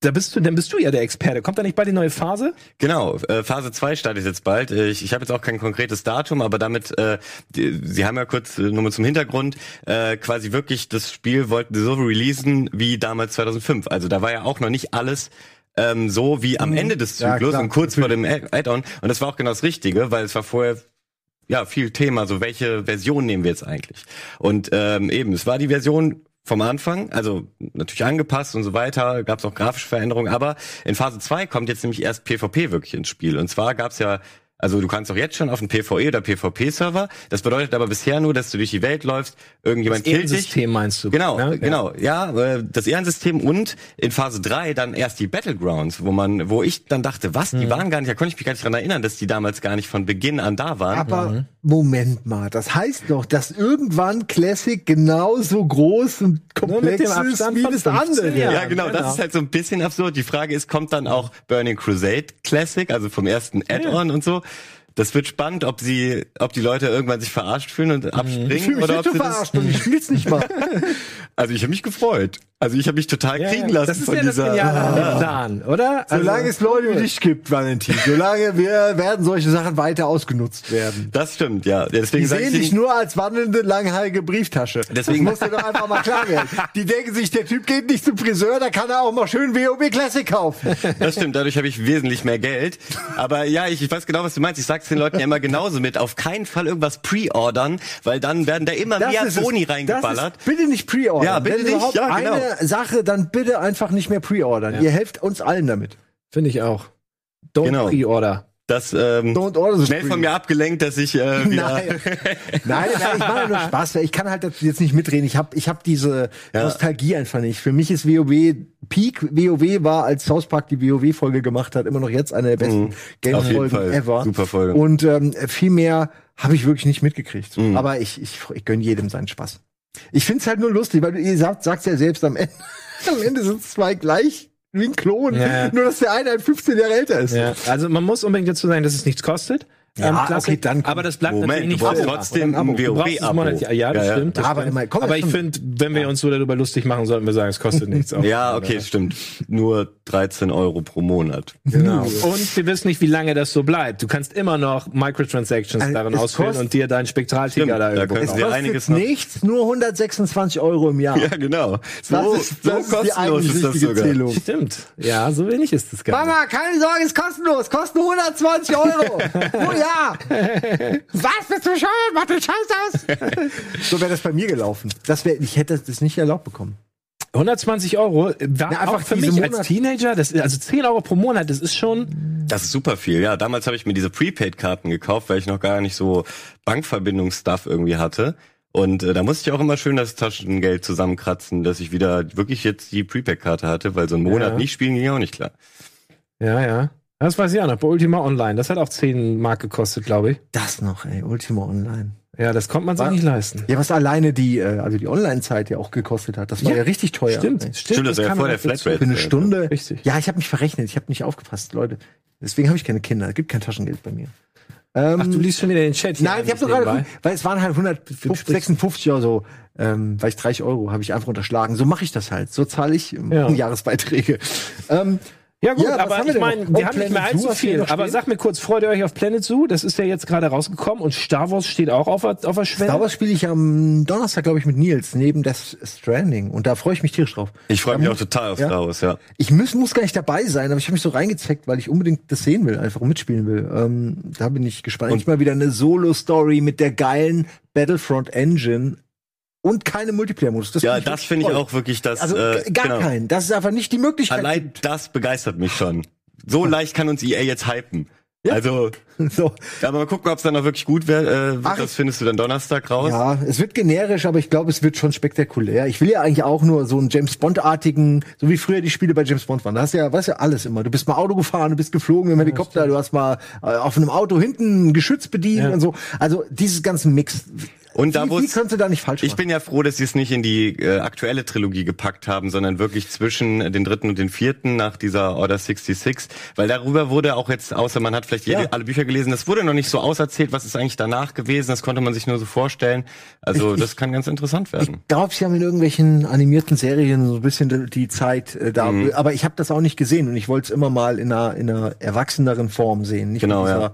da bist du, dann bist du ja der Experte. Kommt da nicht bald die neue Phase? Genau, äh, Phase 2 startet jetzt bald. Ich, ich habe jetzt auch kein konkretes Datum, aber damit, äh, die, Sie haben ja kurz äh, nur mal zum Hintergrund, äh, quasi wirklich das Spiel wollten sie so releasen wie damals 2005. Also da war ja auch noch nicht alles ähm, so wie am Ende des Ja, Zyklus klar, und kurz vor dem Add- Add-on. Und das war auch genau das Richtige, weil es war vorher ja viel Thema, so welche Version nehmen wir jetzt eigentlich? Und ähm, eben, es war die Version vom Anfang, also natürlich angepasst und so weiter, gab es auch grafische Veränderungen, aber in Phase 2 kommt jetzt nämlich erst PvP wirklich ins Spiel. Und zwar gab es ja also du kannst auch jetzt schon auf einen PvE oder PvP-Server. Das bedeutet aber bisher nur, dass du durch die Welt läufst, irgendjemand killt dich. Ehrensystem meinst du? Genau, Ja, genau. Ja, äh, das Ehrensystem und in Phase 3 dann erst die Battlegrounds, wo man, wo ich dann dachte, was, Mhm. die waren gar nicht, da konnte ich mich gar nicht dran erinnern, dass die damals gar nicht von Beginn an da waren. Aber Moment mal, das heißt doch, dass irgendwann Classic genauso groß und komplex dem ist Abstand wie von das 15 andere. Jahren. Ja, genau, das genau. ist halt so ein bisschen absurd. Die Frage ist, kommt dann auch Burning Crusade Classic, also vom ersten Add-on und so? Das wird spannend, ob sie, ob die Leute irgendwann sich verarscht fühlen und Ich fühle abspringen mich oder ob sie das, verarscht und ich spiel's nicht mal. Also ich habe mich gefreut. Also ich habe mich total Ja, kriegen lassen Das ist von ja das dieser. Geniale Plan, oder? Also- Solange es Leute wie dich gibt, Valentin, solange wir, werden solche Sachen weiter ausgenutzt werden. Das stimmt, ja. Deswegen Die sehen ich dich nur als wandelnde, langhaarige Brieftasche. Deswegen- das muss dir doch einfach mal klar werden. Die denken sich, der Typ geht nicht zum Friseur, da kann er auch mal schön WoW Classic kaufen. Das stimmt, dadurch habe ich wesentlich mehr Geld. Aber ja, ich, ich weiß genau, was du meinst. Ich sag's den Leuten ja immer genauso mit. Auf keinen Fall irgendwas pre-ordern, weil dann werden da immer mehr ist es. Boni Das reingeballert. ist, bitte nicht pre-ordern. Ja, bitte Wenn nicht. überhaupt Ja, genau. eine Sache, dann bitte einfach nicht mehr pre-ordern. Ihr helft uns allen damit. Finde ich auch. Don't Genau. pre-order. Das ähm, Don't order schnell von mir abgelenkt, dass ich äh, wieder Nein. Nein, nein, ich mache nur Spaß. Ich kann halt jetzt nicht mitreden. Ich habe ich hab diese Ja. Nostalgie einfach nicht. Für mich ist WoW Peak. WoW war, als South Park die WoW-Folge gemacht hat, immer noch jetzt eine der besten Mhm. Auf jeden Game-Folgen Fall. ever. Super Folge. Und ähm, viel mehr habe ich wirklich nicht mitgekriegt. Mhm. Aber ich, ich, ich gönn jedem seinen Spaß. Ich find's halt nur lustig, weil du ihr sagt, sagst ja selbst am Ende, am Ende sind zwei gleich wie ein Klon. Ja, ja. Nur, dass der eine halt 15 Jahre älter ist. Ja. Also man muss unbedingt dazu sagen, dass es nichts kostet. Ja, Ähm, okay, dann aber das bleibt natürlich Moment, du nicht brauchst immer. trotzdem Oder ein Du WoW-Abo. monatlich. Ja, das stimmt. Das Aber stimmt. immer- komm, aber ich finde, wenn wir uns so darüber lustig machen, sollten wir sagen, es kostet nichts. Auch. Ja, okay, stimmt. Nur 13 Euro pro Monat. Genau. Und wir wissen nicht, wie lange das so bleibt. Du kannst immer noch Microtransactions Also, darin kostet- und dir deinen Spektraltiger da da irgendwo können Es ja einiges kostet noch. nichts, nur 126 Euro im Jahr. Ja, genau. Das So, ist, so das ist die kostenlos eigentlich ist das richtige sogar. Zählung. Stimmt. Ja, so wenig ist das gar nicht. Mama, keine Sorge, ist kostenlos. Kostet nur 120 Euro. Jahr. Was? Bist du bescheuert? Mach den Scheiß aus. so wäre das bei mir gelaufen. Das wär, ich hätte das nicht erlaubt bekommen. 120 Euro war Na, einfach auch für mich Monat- als Teenager, das, also 10 Euro pro Monat, das ist schon, Das ist super viel, ja. Damals habe ich mir diese Prepaid-Karten gekauft, weil ich noch gar nicht so Bankverbindungsstuff irgendwie hatte. Und äh, da musste ich auch immer schön das Taschengeld zusammenkratzen, dass ich wieder wirklich jetzt die Prepaid-Karte hatte, weil so einen Monat Ja. nicht spielen ging auch nicht klar. ja, ja. Das weiß ich auch noch, bei Ultima Online, das hat auch 10 Mark gekostet, glaube ich. Das noch, ey. Ultima Online. Ja, das konnte man sich nicht leisten. Ja, was alleine die, äh, also die Online-Zeit ja auch gekostet hat. Das war ja, Ja, richtig teuer. Stimmt, Ey. stimmt. Stimmt, das war ja kam vor der. Flatrate. Für eine Stunde. Richtig. Ja, ich habe mich verrechnet. Ich habe nicht aufgepasst, Leute. Deswegen habe ich keine Kinder. Es gibt kein Taschengeld bei mir. Ähm, Ach, du liest schon wieder den Chat. hier Nein, ich habe so gerade weil es waren halt 156 oder so, ähm, weil ich 30 Euro habe ich einfach unterschlagen. So mache ich das halt. So zahle ich ähm, Ja. Jahresbeiträge. Ähm, Ja gut, Ja, aber ich meine, wir haben nicht mehr allzu Zoo viel. Aber sag mir kurz, freut ihr euch auf Planet Zoo? Das ist ja jetzt gerade rausgekommen und Star Wars steht auch auf, der- auf der Schwelle. Star Wars spiele ich am Donnerstag, glaube ich, mit Nils neben Death Stranding und da freue ich mich tierisch drauf. Ich freue mich auch total auf Ja. Star Wars, ja. Ich muss, muss gar nicht dabei sein, aber ich habe mich so reingezeckt, weil ich unbedingt das sehen will, einfach mitspielen will. Ähm, da bin ich gespannt. Und- Endlich mal wieder eine Solo-Story mit der geilen Battlefront Engine und keine Multiplayer-Modus. Das Ja, das finde ich auch wirklich das. Also äh, gar genau. keinen. Das ist einfach nicht die Möglichkeit. Allein das begeistert mich schon. So leicht kann uns EA jetzt hypen. Ja. Also, so. aber mal gucken, ob es dann auch wirklich gut wird. Äh, wird. Ach, das findest du dann Donnerstag raus. Ja, es wird generisch, aber ich glaube, es wird schon spektakulär. Ich will ja eigentlich auch nur so einen James Bond-artigen, so wie früher die Spiele bei James Bond waren. Da hast du ja, weißt ja alles immer. Du bist mal Auto gefahren, du bist geflogen im Helikopter, du hast mal äh, auf einem Auto hinten ein Geschütz bedient und so. Also dieses ganzen Mix. Und da, wie, wie es- könnte da nicht falsch Ich machen? bin ja froh, dass sie es nicht in die äh, aktuelle Trilogie gepackt haben, sondern wirklich zwischen den dritten und den vierten nach dieser Order 66, weil darüber wurde auch jetzt, außer man hat vielleicht jede, Ja. alle Bücher gelesen, das wurde noch nicht so auserzählt, was ist eigentlich danach gewesen, das konnte man sich nur so vorstellen. Also Ich- das kann ganz interessant werden. Ich glaube, sie haben in irgendwelchen animierten Serien so ein bisschen die- Zeit äh, da, Mhm. aber ich habe das auch nicht gesehen und ich wollte es immer mal in einer, in einer erwachseneren Form sehen, nicht Genau, ja.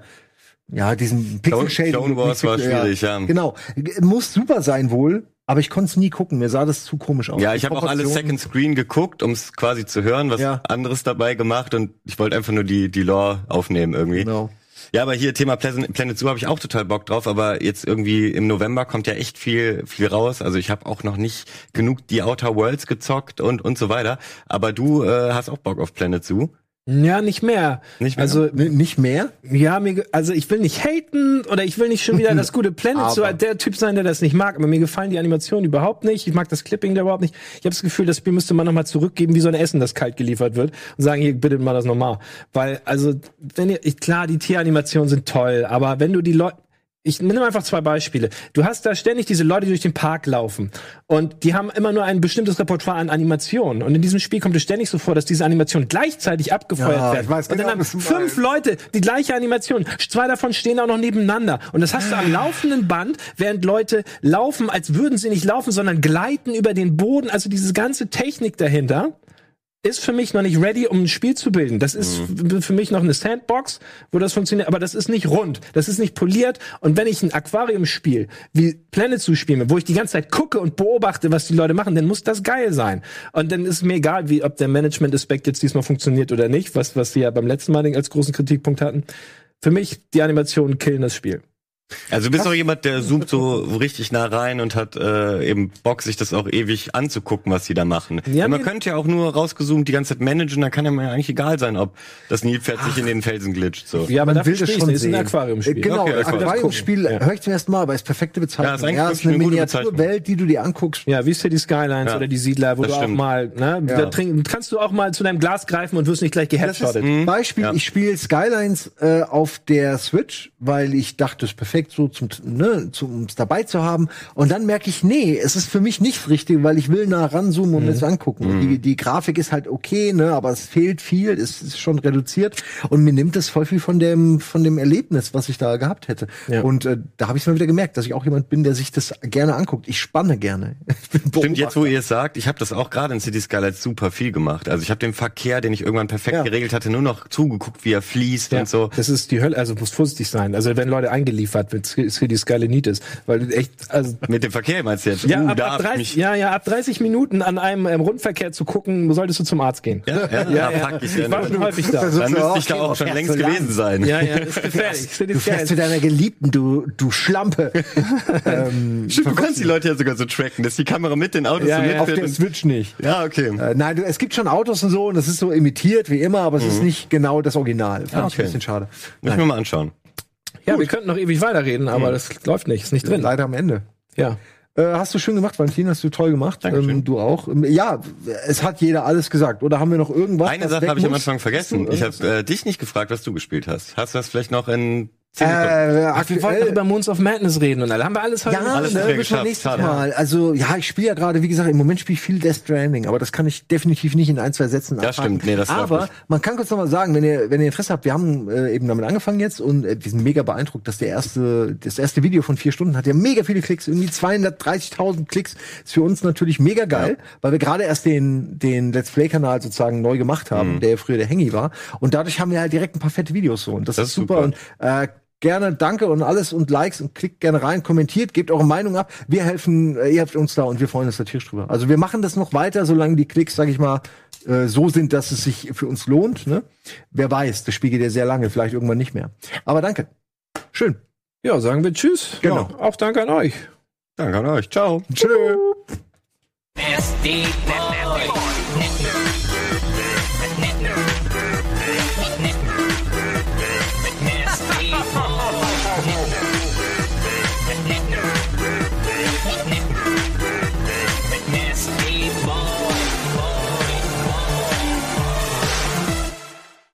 ja, diesen Pixel Shading. Clone Wars war schwierig, ja. Genau, muss super sein wohl, aber ich konnte es nie gucken. Mir sah das zu komisch aus. Ja, ich habe auch alles Proportionen- Second Screen geguckt, um es quasi zu hören, was Ja. anderes dabei gemacht und ich wollte einfach nur die die Lore aufnehmen irgendwie. Genau. Ja, aber hier Thema Planet Zoo habe ich auch total Bock drauf, aber jetzt irgendwie im November kommt ja echt viel viel raus. Also ich habe auch noch nicht genug die Outer Worlds gezockt und und so weiter. Aber du äh, hast auch Bock auf Planet Zoo? Ja, nicht mehr. Nicht mehr? Also N- Nicht mehr? Ja, mir, also ich will nicht haten oder ich will nicht schon wieder das gute Planet so der Typ sein, der das nicht mag. Aber mir gefallen die Animationen überhaupt nicht. Ich mag das Clipping da überhaupt nicht. Ich habe das Gefühl, das Spiel müsste man nochmal zurückgeben, wie so ein Essen, das kalt geliefert wird und sagen, hier bitte mal das nochmal. Weil, also, wenn ihr, ich, klar, die Tieranimationen sind toll, aber wenn du die Leute, ich nehme einfach zwei Beispiele. Du hast da ständig diese Leute, die durch den Park laufen. Und die haben immer nur ein bestimmtes Repertoire an Animationen. Und in diesem Spiel kommt es ständig so vor, dass diese Animationen gleichzeitig abgefeuert Ja, werden. ich weiß und genau, dann haben fünf. Leute die gleiche Animation. Zwei davon stehen auch noch nebeneinander. Und das hast du am laufenden Band, während Leute laufen, als würden sie nicht laufen, sondern gleiten über den Boden. Also diese ganze Technik dahinter ist für mich noch nicht ready, um ein Spiel zu bilden. Das ist f- für mich noch eine Sandbox, wo das funktioniert, aber das ist nicht rund, das ist nicht poliert. Und wenn ich ein Aquarium-Spiel wie Planet Zoo spiele, wo ich die ganze Zeit gucke und beobachte, was die Leute machen, dann muss das geil sein. Und dann ist mir egal, wie ob der Management-Aspekt jetzt diesmal funktioniert oder nicht, was was sie ja beim letzten Mal als großen Kritikpunkt hatten. Für mich die Animationen killen das Spiel. Also du bist auch jemand, der zoomt so richtig nah rein und hat äh, eben Bock, sich das auch ewig anzugucken, was die da machen. Ja, Ja, man könnte ja auch nur rausgezoomt die ganze Zeit managen, dann kann ja mir eigentlich egal sein, ob das Nilpferd sich in den Felsen glitscht. So. Ja, aber Man dafür will das stehe ich schon nicht. ist ein sehen. Aquariumspiel. Äh, Genau, Okay, Aquarium. Aquariumspiel Ja. höre ich zum ersten Mal, aber ist perfekte Ja, Bezeichnung. ist eigentlich Ja, ist eine eine. Miniaturwelt, die du dir anguckst. Ja, wie City Skylines Ja, oder die Siedler, wo das du auch stimmt. mal, ne, Ja. da trinken, kannst du auch mal zu deinem Glas greifen und wirst nicht gleich geheadshottet. ist ein Beispiel, Ja. ich spiele Skylines äh, auf der Switch, weil ich dachte, das ist perfekt so zum ne, zum es dabei zu haben und dann merke ich, nee, es ist für mich nicht richtig, weil ich will nah ranzoomen und mir das angucken. Und Die, die Grafik ist halt okay, ne, aber es fehlt viel, es ist schon reduziert und mir nimmt es voll viel von dem von dem Erlebnis, was ich da gehabt hätte. Ja. Und äh, da habe ich mal wieder gemerkt, dass ich auch jemand bin, der sich das gerne anguckt. Ich spanne gerne. Ich bin Stimmt, jetzt wo ihr es sagt, ich habe das auch gerade in City Skylines super viel gemacht. Also ich habe den Verkehr, den ich irgendwann perfekt Ja. geregelt hatte, nur noch zugeguckt, wie er fließt Ja, und so. Das ist die Hölle, also muss vorsichtig sein. Also wenn Leute eingeliefert mit City Skylinitis, weil du echt, also Mit dem Verkehr meinst du jetzt? ja, uh, ab, ab hab ich 30, mich, ja, ja, ab 30 Minuten an einem ähm, Rundverkehr zu gucken, solltest du zum Arzt gehen. ja, ja, ja, da pack ich ich war schon häufig da. Dann müsste ich da auch schon längst gewesen sein. Ja, ja, das ist gefährlich. Du fährst zu deiner Geliebten, du, du Schlampe. ähm, Stimmt, du kannst die Leute ja sogar so tracken, dass die Kamera mit den Autos Ja, so ja, mitfährt auf der und- Switch nicht. Ja, okay. Äh, nein, du, es gibt schon Autos und so und das ist so imitiert wie immer, aber es ist nicht genau das Original. Fand ich Mhm. okay. ein bisschen schade. Muss ich mir mal anschauen. Ja, wir könnten noch ewig weiterreden, aber Mhm. das läuft nicht, ist nicht drin. Leider am Ende. Ja. Äh, hast du schön gemacht, Valentin, hast du toll gemacht. Ähm, du auch. Ähm, ja, es hat jeder alles gesagt. Oder haben wir noch irgendwas? Eine Sache habe ich am? Anfang vergessen. Ich du habe äh, dich nicht gefragt, was du gespielt hast. Hast du das vielleicht noch in. Äh, Ach, wir wollten über Moons of Madness reden und alle. Haben wir alles heute Ja? Alles ne, müssen wir nächstes. Mal. Also, ja, ich spiele ja gerade, wie gesagt, im Moment spiele ich viel Death Stranding, aber das kann ich definitiv nicht in ein, zwei Sätzen Ja, abhaken. stimmt. Nee, das Aber man kann kurz noch mal sagen, wenn ihr, wenn ihr Interesse habt, wir haben äh, eben damit angefangen jetzt und äh, wir sind mega beeindruckt, dass der erste, das erste Video von vier Stunden hat ja mega viele Klicks, irgendwie 230.000 Klicks. Ist für uns natürlich mega geil, weil wir gerade erst den, den Let's Play-Kanal sozusagen neu gemacht Mhm. haben, der ja früher der Hangy war. Und dadurch haben wir halt direkt ein paar fette Videos so. Und das, Das ist ist super. super. Und äh, gerne danke und alles und Likes und klickt gerne rein, kommentiert, gebt eure Meinung ab. Wir helfen, äh, ihr helft uns da und wir freuen uns natürlich drüber. Also wir machen das noch weiter, solange die Klicks, sag ich mal, äh, so sind, dass es sich für uns lohnt. Ne? Wer weiß, das Spiel geht ja sehr lange, vielleicht irgendwann nicht mehr. Aber danke. Schön. Ja, sagen wir Tschüss. Genau. Ja, auch danke an euch. Danke an euch. Ciao. Tschö. Boy.